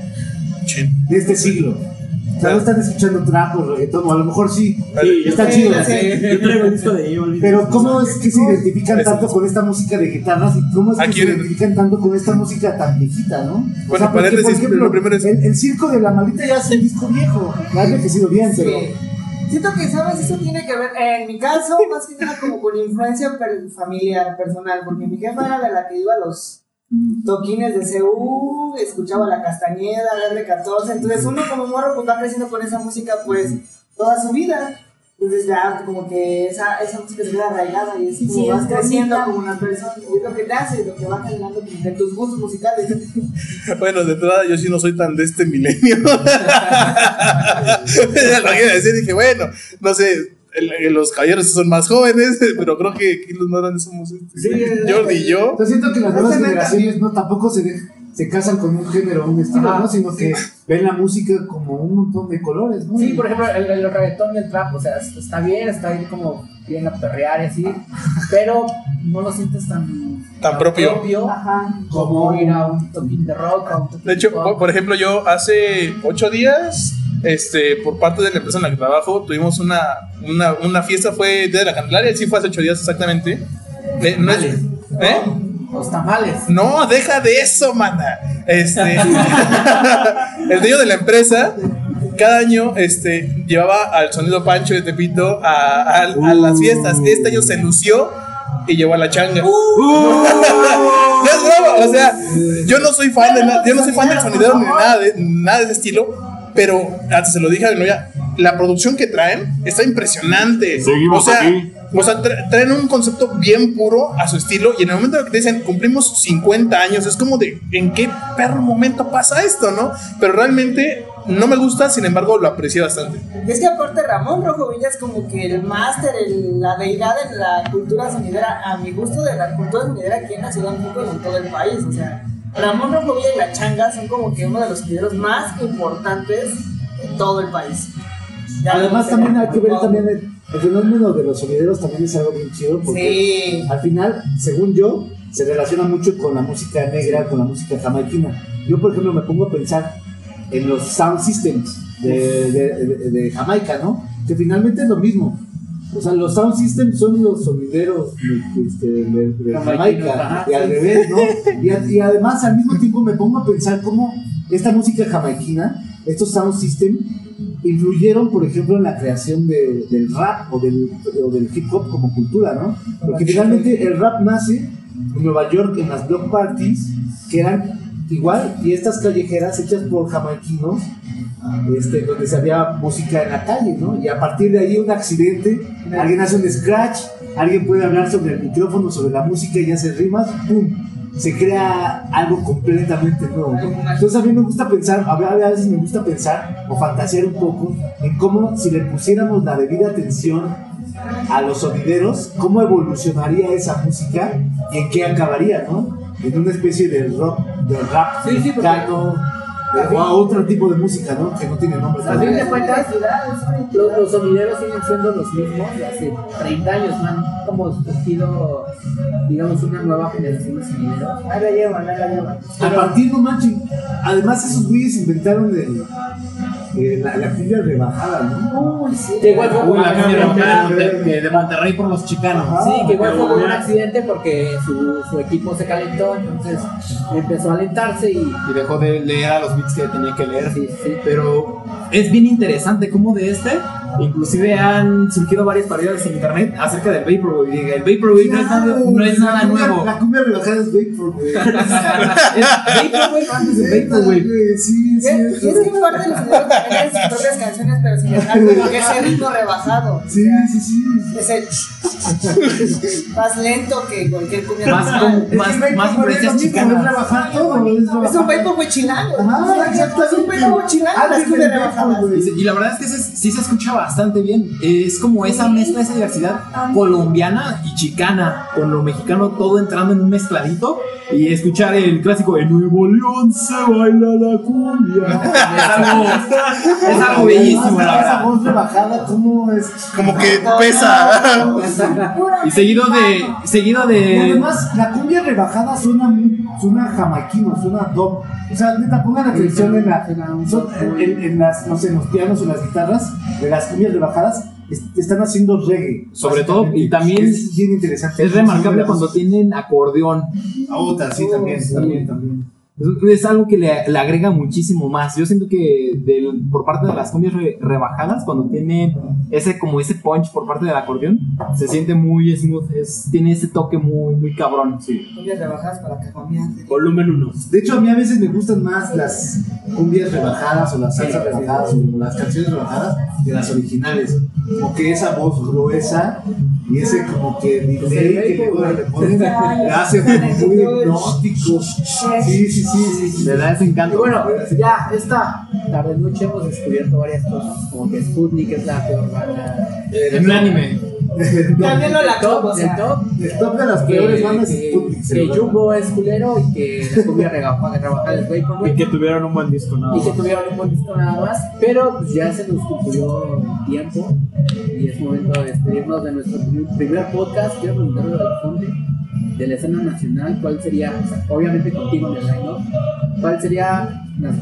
de este siglo. O sea, no están escuchando trap o reggaetón, o a lo mejor sí, Sí, está sí, chido. ya sé. Yo traigo el disco de Evil. Pero ¿cómo es que se identifican Eso. tanto con esta música de guitarras y cómo es ¿A que se quién? identifican tanto con esta música tan viejita, no? O Bueno, sea, porque, paréntesis, por ejemplo, lo primero es- el, el circo de la maldita ya es un disco viejo, ha envejecido bien, pero Sí. Siento que, ¿sabes? Eso tiene que ver, en mi caso, más que nada como con influencia per- familiar, personal, porque mi jefa era de la que iba a los toquines de CU, escuchaba la Castañeda, R14, entonces uno como morro pues va creciendo con esa música pues toda su vida. Entonces ya como que esa, esa música se queda arraigada y es como sí, vas es creciendo bonita. como una persona y es lo que te hace, lo que va generando de tus gustos musicales. Bueno, de entrada yo sí no soy tan de este milenio. Ya lo iba a decir, dije, bueno, no sé, el- el- los caballeros son más jóvenes, pero creo que aquí los más grandes somos este, Sí, Jordi y yo. Yo siento que las nuevas generaciones no tampoco se, se casan con un género o un estilo, ¿no? Sino que ven la música como un montón de colores, ¿no? Sí, por ejemplo, el, el reggaetón y el trap, o sea, está bien, está bien como bien a perrear y así, pero no lo sientes tan, Tan propio. Ajá. como ir a un toquín de rock, a un toquín De hecho, por ejemplo, yo hace ocho días, este, por parte de la empresa en la que trabajo, tuvimos una, una, una fiesta, fue Día de la Candelaria, sí fue hace ocho días exactamente. Eh, no, es- ¿eh? los tamales. No, deja de eso, mana. Este, el dueño de la empresa cada año este, llevaba al sonido Pancho de Tepito a, a- a las fiestas. Este año se lució y llevó a la changa. No es broma, o sea, yo no soy fan de na- yo no soy fan del sonidero ni nada de, nada de ese estilo, pero hasta se lo dije a mi novia, la producción que traen está impresionante. Seguimos o sea, aquí. o sea, tra- traen un concepto bien puro a su estilo y en el momento en que te dicen cumplimos 50 años, es como de ¿en qué perro momento pasa esto, no? Pero realmente no me gusta, sin embargo lo aprecié bastante. Es que aparte Ramón Rojo Villa es como que el máster, el- la deidad en la cultura sonidera, a mi gusto de la cultura sonidera aquí en la Ciudad de México y en todo el país. O sea, Ramón Rojo Villa y La Changa son como que uno de los sonideros más importantes en todo el país. Ya Además también hay que ver también el, el fenómeno de los sonideros también es algo bien chido porque Sí. al final, según yo, se relaciona mucho con la música negra, con la música jamaiquina. Yo, por ejemplo, me pongo a pensar en los sound systems de, de- de- de Jamaica, ¿no? Que finalmente es lo mismo. O sea, los sound systems son los sonideros de, este, de- de Jamaiquinos, Jamaica y al revés, ¿no? Y además al mismo tiempo me pongo a pensar cómo esta música jamaiquina, estos sound systems, influyeron, por ejemplo, en la creación de- del rap o del, o del hip hop como cultura, ¿no? Porque finalmente el rap nace en Nueva York en las block parties, que eran igual fiestas callejeras hechas por jamaiquinos, este, donde se había música en la calle, ¿no? Y a partir de ahí un accidente, alguien hace un scratch, alguien puede hablar sobre el micrófono, sobre la música y hace rimas, ¡pum! Se crea algo completamente nuevo. ¿no? Entonces a mí me gusta pensar, a ve- a veces me gusta pensar o fantasear un poco en cómo si le pusiéramos la debida atención a los sonideros, cómo evolucionaría esa música y en qué acabaría, ¿no? En una especie de rock, de rap Sí, sí, porque- mexicano, O a otro tipo de música, ¿no? Que no tiene nombre. A fin de cuentas, los, los sonideros siguen siendo los mismos de hace 30 años, no han como surgido, digamos, una nueva generación de sonideros. Ahí la llevan, ahí la llevan. A partir, no manches. Además, esos güeyes inventaron el, eh, la, la cumbia rebajada, ¿no? Uy, sí. Que igual fue Uy, como la un accidente. de, Monterrey por los chicanos. Ajá. Sí, que igual fue como un accidente porque su, su equipo se calentó, entonces empezó a alentarse y. y dejó de leer a los beats que tenía que leer. Sí, sí. Pero es bien interesante cómo de este, inclusive han surgido varias parodias en internet acerca del Vaporwave. El Vaporwave no es nada, no es nada La cumbia- nuevo. La cumbia rebajada es Vapor, güey. Es Vaporwave antes de Vaporwave. Güey, Sí, Y sí. es, es que parte de los tienen sus propias canciones, pero sin dejar como que ese ritmo rebajado. Sí, sí, sí. Ese más lento que cualquier cumbia Más, normal. con- más, Es que más Vaporwave es influencias mismo, Es chicanas. rebajar todo, es Es un rebajar. vapor muy chilango. Ajá, Es un vapor muy chilango las cumbias rebajadas. Y, la verdad es que sí se escucha bastante bien. Es como esa mezcla, esa diversidad colombiana y chicana, con lo mexicano todo entrando en un mezcladito. Y escuchar el clásico de Nuevo León se baila la cumbia. Es algo, es algo bellísimo, la Esa verdad. voz rebajada, ¿cómo es? Como que pesa. Y seguido de. Seguido Y de. además, la cumbia rebajada suena muy, suena jamaiquino, suena dub. O sea, neta, pongan atención en, la, en, en- en las, no sé, en los pianos o en las guitarras de las cumbias rebajadas, es- están haciendo reggae. Sobre todo, y también es bien interesante. Es remarcable cuando tienen acordeón. Ah, otra, sí, también, también, también. Es, algo que le, le agrega muchísimo más. Yo siento que del- por parte de las cumbias re- rebajadas, cuando tiene ese como ese punch por parte del acordeón, se siente muy smooth. Es, tiene ese toque muy, muy cabrón. Sí. Cumbias rebajadas para que Volumen 1. De hecho, a mí a veces me gustan más las cumbias rebajadas o las salsas rebajadas o las canciones rebajadas que las originales. Como que esa voz gruesa y ese como que delay que le ponen, le hace como muy hipnótico. Sí, sí, sí, sí. Le da ese Y encanto. bueno, ya esta tarde noche hemos descubierto varias cosas, como que Sputnik es la peor banda en un anime. Cambiando la top, top, o del sea. top, El top de las que, peores bandas que. Jumbo es culero y que la cumbia rebajada rebajada es Y que tuvieron un buen disco nada y que más. tuvieron un buen disco nada más, pero pues ya se nos cumplió el tiempo y es momento de despedirnos de nuestro prim- primer podcast. Quiero preguntarle a la fuente de la escena nacional, ¿cuál sería, o sea, obviamente contigo en el line cuál sería las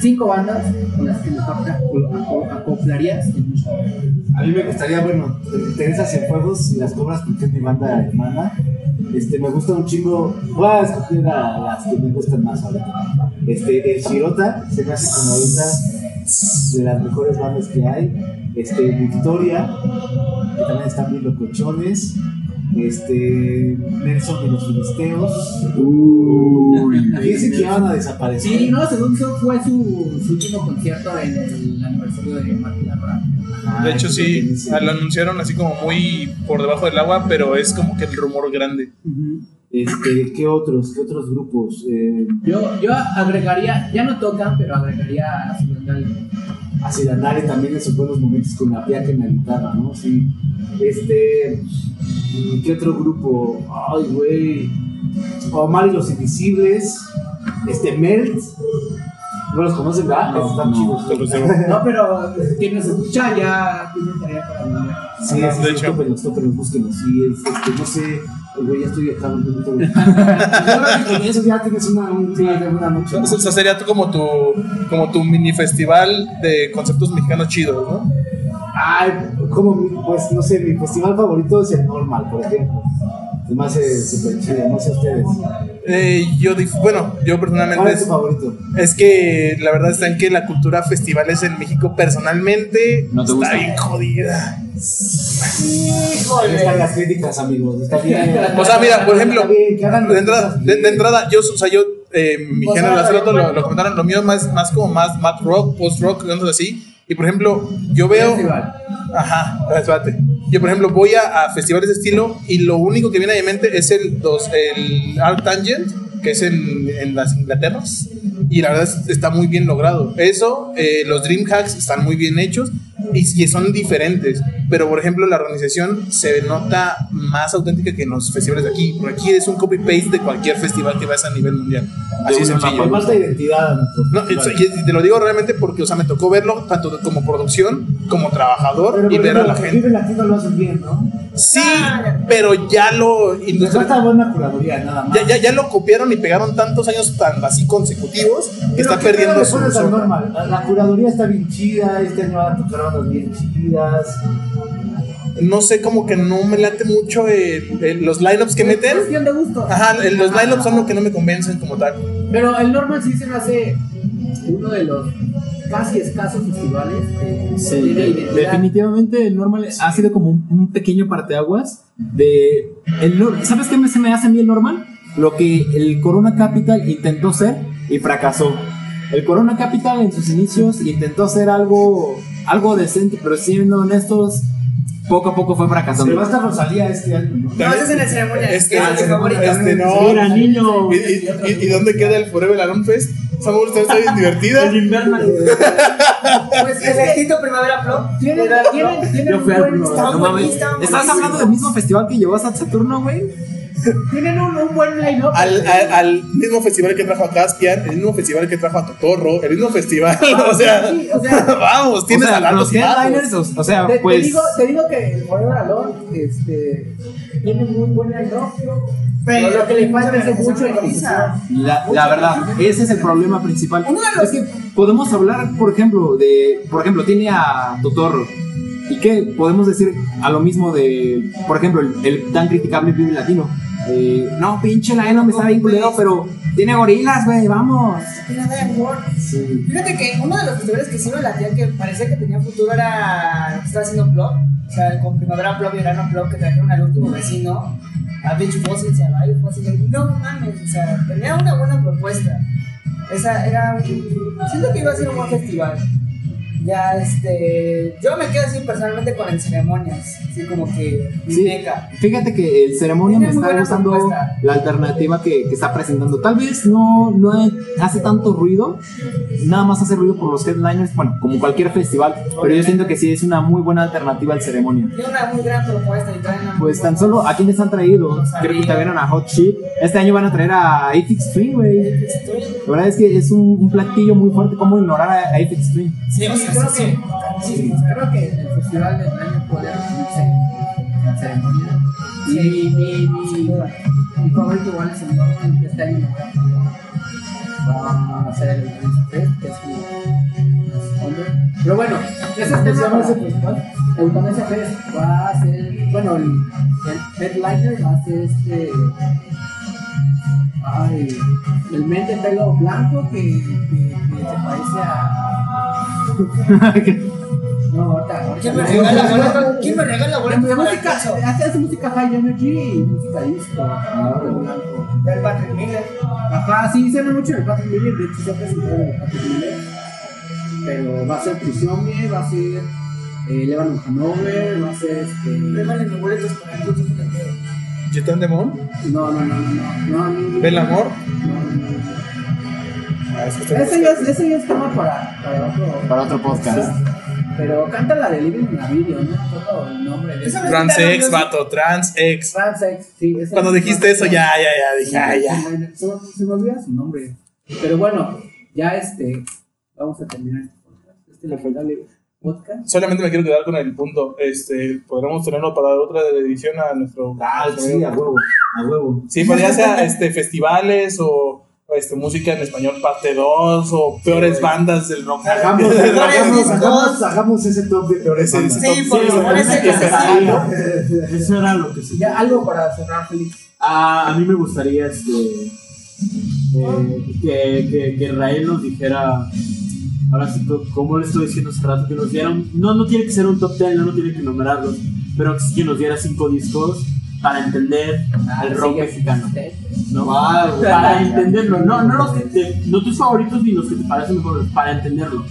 cinco bandas con las que aco- acoplarías en un show? A mí me gustaría, bueno, Teresa Cienfuegos y las Cobras porque es mi banda hermana. Este, me gusta un chingo. Voy a escoger a las que me gustan más ahorita. Este, el Shirota se me hace como ahorita de las mejores bandas que hay. Este, Victoria, que también están bien locochones. Este, Nelson y los Filisteos. Fíjense que ya van a desaparecer. Sí, no, según eso fue su, su último concierto en el aniversario de Martín. Ah, De hecho, sí, lo anunciaron así como muy por debajo del agua, pero es como que el rumor grande. Este, ¿qué otros? ¿Qué otros grupos? Eh, Yo, yo agregaría, ya no tocan, pero agregaría a su Hacia Dandare también en sus buenos momentos con la piaca en la guitarra, ¿no? Sí. Este. ¿Qué otro grupo? Ay, güey. Omar y los Invisibles. Este, Melt. No los conocen, ¿verdad? No, Están no, chidos. No, pero quien nos escucha ya tiene tarea para. Sí, sí, De sí, hecho. tópenlos, tópenlos, búsquenlos. Sí, es, este, no sé. Güey, ya estoy acá un poquito. Yo creo que con eso ya tienes una, un, una noche. O sea, sería como tu, como tu mini festival de conceptos mexicanos chidos, ¿no? Ay, como, mi- pues no sé, mi festival favorito es el Normal, por ejemplo. Me hace súper chido, no sé ustedes. Eh, yo, bueno, yo personalmente ¿Cuál es tu es, favorito? es que la verdad está en que la cultura festivales en México personalmente ¿No te está gusta? bien jodida. Ahí están las críticas, amigos. Está bien. O sea, mira, por ejemplo, Está de entrada, de, de entrada yo, o sea, yo, eh, mi O sea, género, hace rato lo comentaron, lo mío más, más como más mat rock, post rock, cosas así. Y por ejemplo, yo veo. Festival. Ajá, espérate. Yo, por ejemplo, voy a, a festivales de estilo y lo único que viene a mi mente es el, dos, el Art Tangent, que es en, en las Inglaterras. Y la verdad es- está muy bien logrado. Eso, eh, los Dream Hacks están muy bien hechos y, y son diferentes. pero por ejemplo la organización se nota más auténtica que en los festivales de aquí, porque aquí es un copy-paste de cualquier festival que vas a nivel mundial. Así de sencillo. Le falta identidad No, y- te lo digo realmente porque, o sea, me tocó verlo tanto como producción, como trabajador Pero, y ver a la los gente. Vive Latino lo hacen bien, ¿no? Sí, pero ya lo Les falta buena curaduría, nada más. ya, ya, ya lo copiaron y pegaron tantos años tan así consecutivos que Pero está ¿qué perdiendo su, normal? La, la curaduría está bien chida, este año van a tocar bandas bien chidas. No sé, como que no me late mucho el- el- los lineups que meten. Cuestión de gusto. Ajá, el- los lineups son lo que no me convencen como tal. Pero el Normal sí se me hace uno de los casi escasos festivales Sí, de- definitivamente el Normal ha sido como un, un pequeño parteaguas de el ¿Sabes qué me, se me hace a mí el Normal? Lo que el Corona Capital intentó ser y fracasó. El Corona Capital en sus inicios intentó hacer algo algo decente, pero siendo honestos, poco a poco fue fracasando. va a estar Rosalía este año, ¿no? No, ese es en el ceremonia. Este, que es mi favorito. este no. Era niño. ¿Y, y, y- y dónde queda el Forever Alone Fest? Samuel, ¿está bien divertida? El invierno. Pues el vestido Primavera Pro. Tienen, tienen, tienen Yo un fui al. Estaba No mames, ¿Estás hablando del mismo festival que llevó a Saturno, güey? Tienen un, un buen line-up. Al, al, al mismo festival que trajo a Caspian, el mismo festival que trajo a Totorro, el mismo festival, o sea, Sí, o sea, vamos, tienes o sea, a los headliners, o, o sea, te, te pues digo, te digo que el Forever Alone este, tiene muy buen line-up. Pero lo que le falta es mucho ejecución. La, la verdad, ese es el problema principal. Uno de los- Es que podemos hablar, por ejemplo, de. Por ejemplo, tiene a Totorro. ¿Y qué? Podemos decir a lo mismo de. Por ejemplo, el, el tan criticable Vive Latino. Eh, no, pinche la no me bien culero, pero tiene gorilas, güey, vamos. Sí. Fíjate que uno de los festivales que sí me latía que parecía que tenía futuro era lo que estaba haciendo Plop. O sea, con Primavera Plop y Verano Plop que trajeron al último vecino, a Beach Fossils y a Bio Fossils. No mames, o sea, tenía una buena propuesta. Esa era un. Siento que iba a ser un buen festival. Ya, este. Yo me quedo así personalmente con el ceremonias. Así como que. Mi Sí. meca. Fíjate que el ceremonia me Tiene está gustando propuesta. la alternativa que, que está presentando. Tal vez no, no hace tanto ruido, nada más hace ruido por los headliners, bueno, como cualquier festival, pero yo siento que sí es una muy buena alternativa al ceremonia. Tiene una muy gran propuesta y traen una Pues tan solo, ¿a quiénes han traído? Creo que también a Hot Chip. Este año van a traer a Ape Extreme, güey. La verdad es que es un, un platillo muy fuerte. ¿Cómo ignorar a Ape Extreme? Sí, o sea, creo que, sí. creo que el festival del año puede resumirse en ceremonia. Y mi, mi, mi, mi favorito igual es el Norman, que este año va a ser el Fest, que es mi hombre. Pero bueno, ese es tema para el Eutanasa Fest va a ser, bueno, el, el headliner va a ser este Ay, el men de pelo blanco que, que, que se parece a. No, ahorita. ahorita ¿Quién me regala boletos? ¿Quién me regala boletos música, hace, hace música high energy y música disco. Ah. Del Patrick Miller. Ajá, sí, se ve mucho el Patrick Miller, de hecho se ha presentado el Patrick Miller. Pero va a ser Prisomie, va a ser eh, Lebanon Hanover, va a ser este. Regalen boletos para el puto Demon, No, no, no, no, no. no, no Bel Amor. No, no, no. Ah, es que está- Ese ya, es- ese ya es tema para, para otro. Para otro podcast. Pero canta la de Living in la Video, ¿no? Todo el nombre de Esa me- Transex, vato, Transex. Transex, sí. Cuando dijiste eso, ya, ya, ya, dije, ah, ya. Se me- Se me, olvida su nombre. Pero bueno, ya este. Vamos a terminar este podcast. Este lamentable podcast. Solamente me quiero quedar con el punto. Este, podremos tenerlo para otra edición a nuestro. Ah, sí, a huevo, a huevo. Sí, ya sea este, festivales o, este, música en español parte 2 o peores bandas del rock. Hagamos, hagamos, hagamos, hagamos ese top de peores bandas. Sí, por Sí, favor, sí, ese que se sí. Eso era lo que se Ya algo para cerrar, Félix. Ah, a mí me gustaría este, eh, que, que, que Israel nos dijera, ahora sí, co- como le estoy diciendo hace rato, que nos diera, un- no, no tiene que ser un top 10, no, no tiene que numerarlos, pero que sí que nos diera cinco discos para entender al rock Sigue mexicano. ¿No? Para entenderlo, no, no, los que te- no tus favoritos ni los que te parecen mejores, para entenderlo.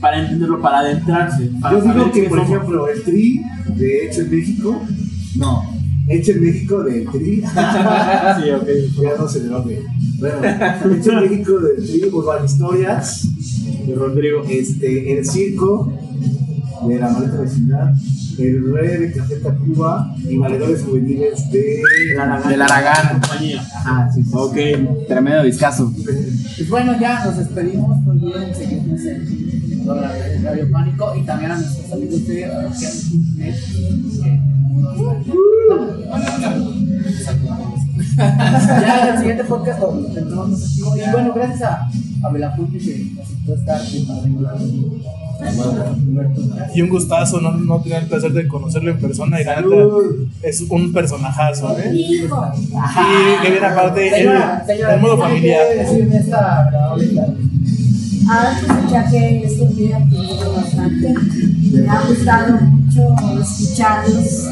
Para entenderlo, para adentrarse. Para Yo digo que, por somos. ejemplo, el Tri de Hecho en México, no, Hecho en México del Tri, Sí, ok. ya no se le va. Bueno, Hecho en México del Tri, Urban Historias, De Rodrigo. este, El Circo, de la Maleta Vecindad, el rey de Café Tacuba y valedores juveniles de Del Aragán. Ah, sí, sí. Ok, tremendo discazo. Pues bueno, ya nos despedimos. Muy bien, seguimos en en Radio Pánico y también a nuestros amigos de Arquean.net. Ya en el siguiente podcast lo tendremos. Y bueno, gracias a, a Belafonte que aceptó estar aquí para Y un gustazo, no, no tener el placer de conocerlo en persona. Y neta, es un personajazo, ¿eh? Y que viene aparte el, modo ¿qué familiar. tarde? Ah, pues ya que estos días aprendido bastante. Me ha gustado mucho escucharlos.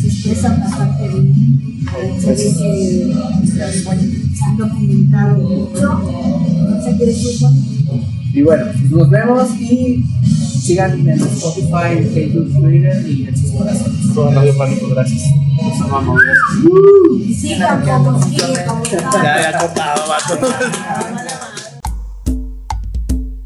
Se expresan bastante bien. Se ve que se han documentado mucho. No sé qué decir, Juan. Y bueno, pues nos vemos y sigan en Spotify, en Facebook, Twitter y en sus corazones. Todo en Radio Pánico, gracias. Los amamos, gracias. Y sigan como sigue, como. Ya, ya cortado, vato.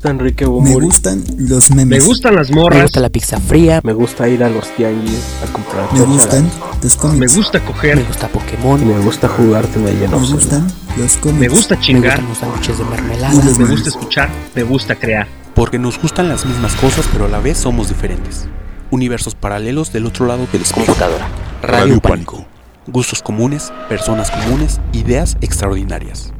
Enrique Me gustan los Me memes. gustan las morras. Me gusta la pizza fría. Me gusta ir a los tianguis a comprar Me gustan los cómics. Me gusta coger. Me gusta Pokémon. Me gusta jugar de Me llenos. gustan los cómics. Me gusta chingar. Me gustan los sándwiches de mermelada. Me memes. gusta escuchar. Me gusta crear. Porque nos gustan las mismas cosas, pero a la vez somos diferentes. Universos paralelos del otro lado del. Computadora. Radio Pánico. Gustos comunes, personas comunes, ideas extraordinarias.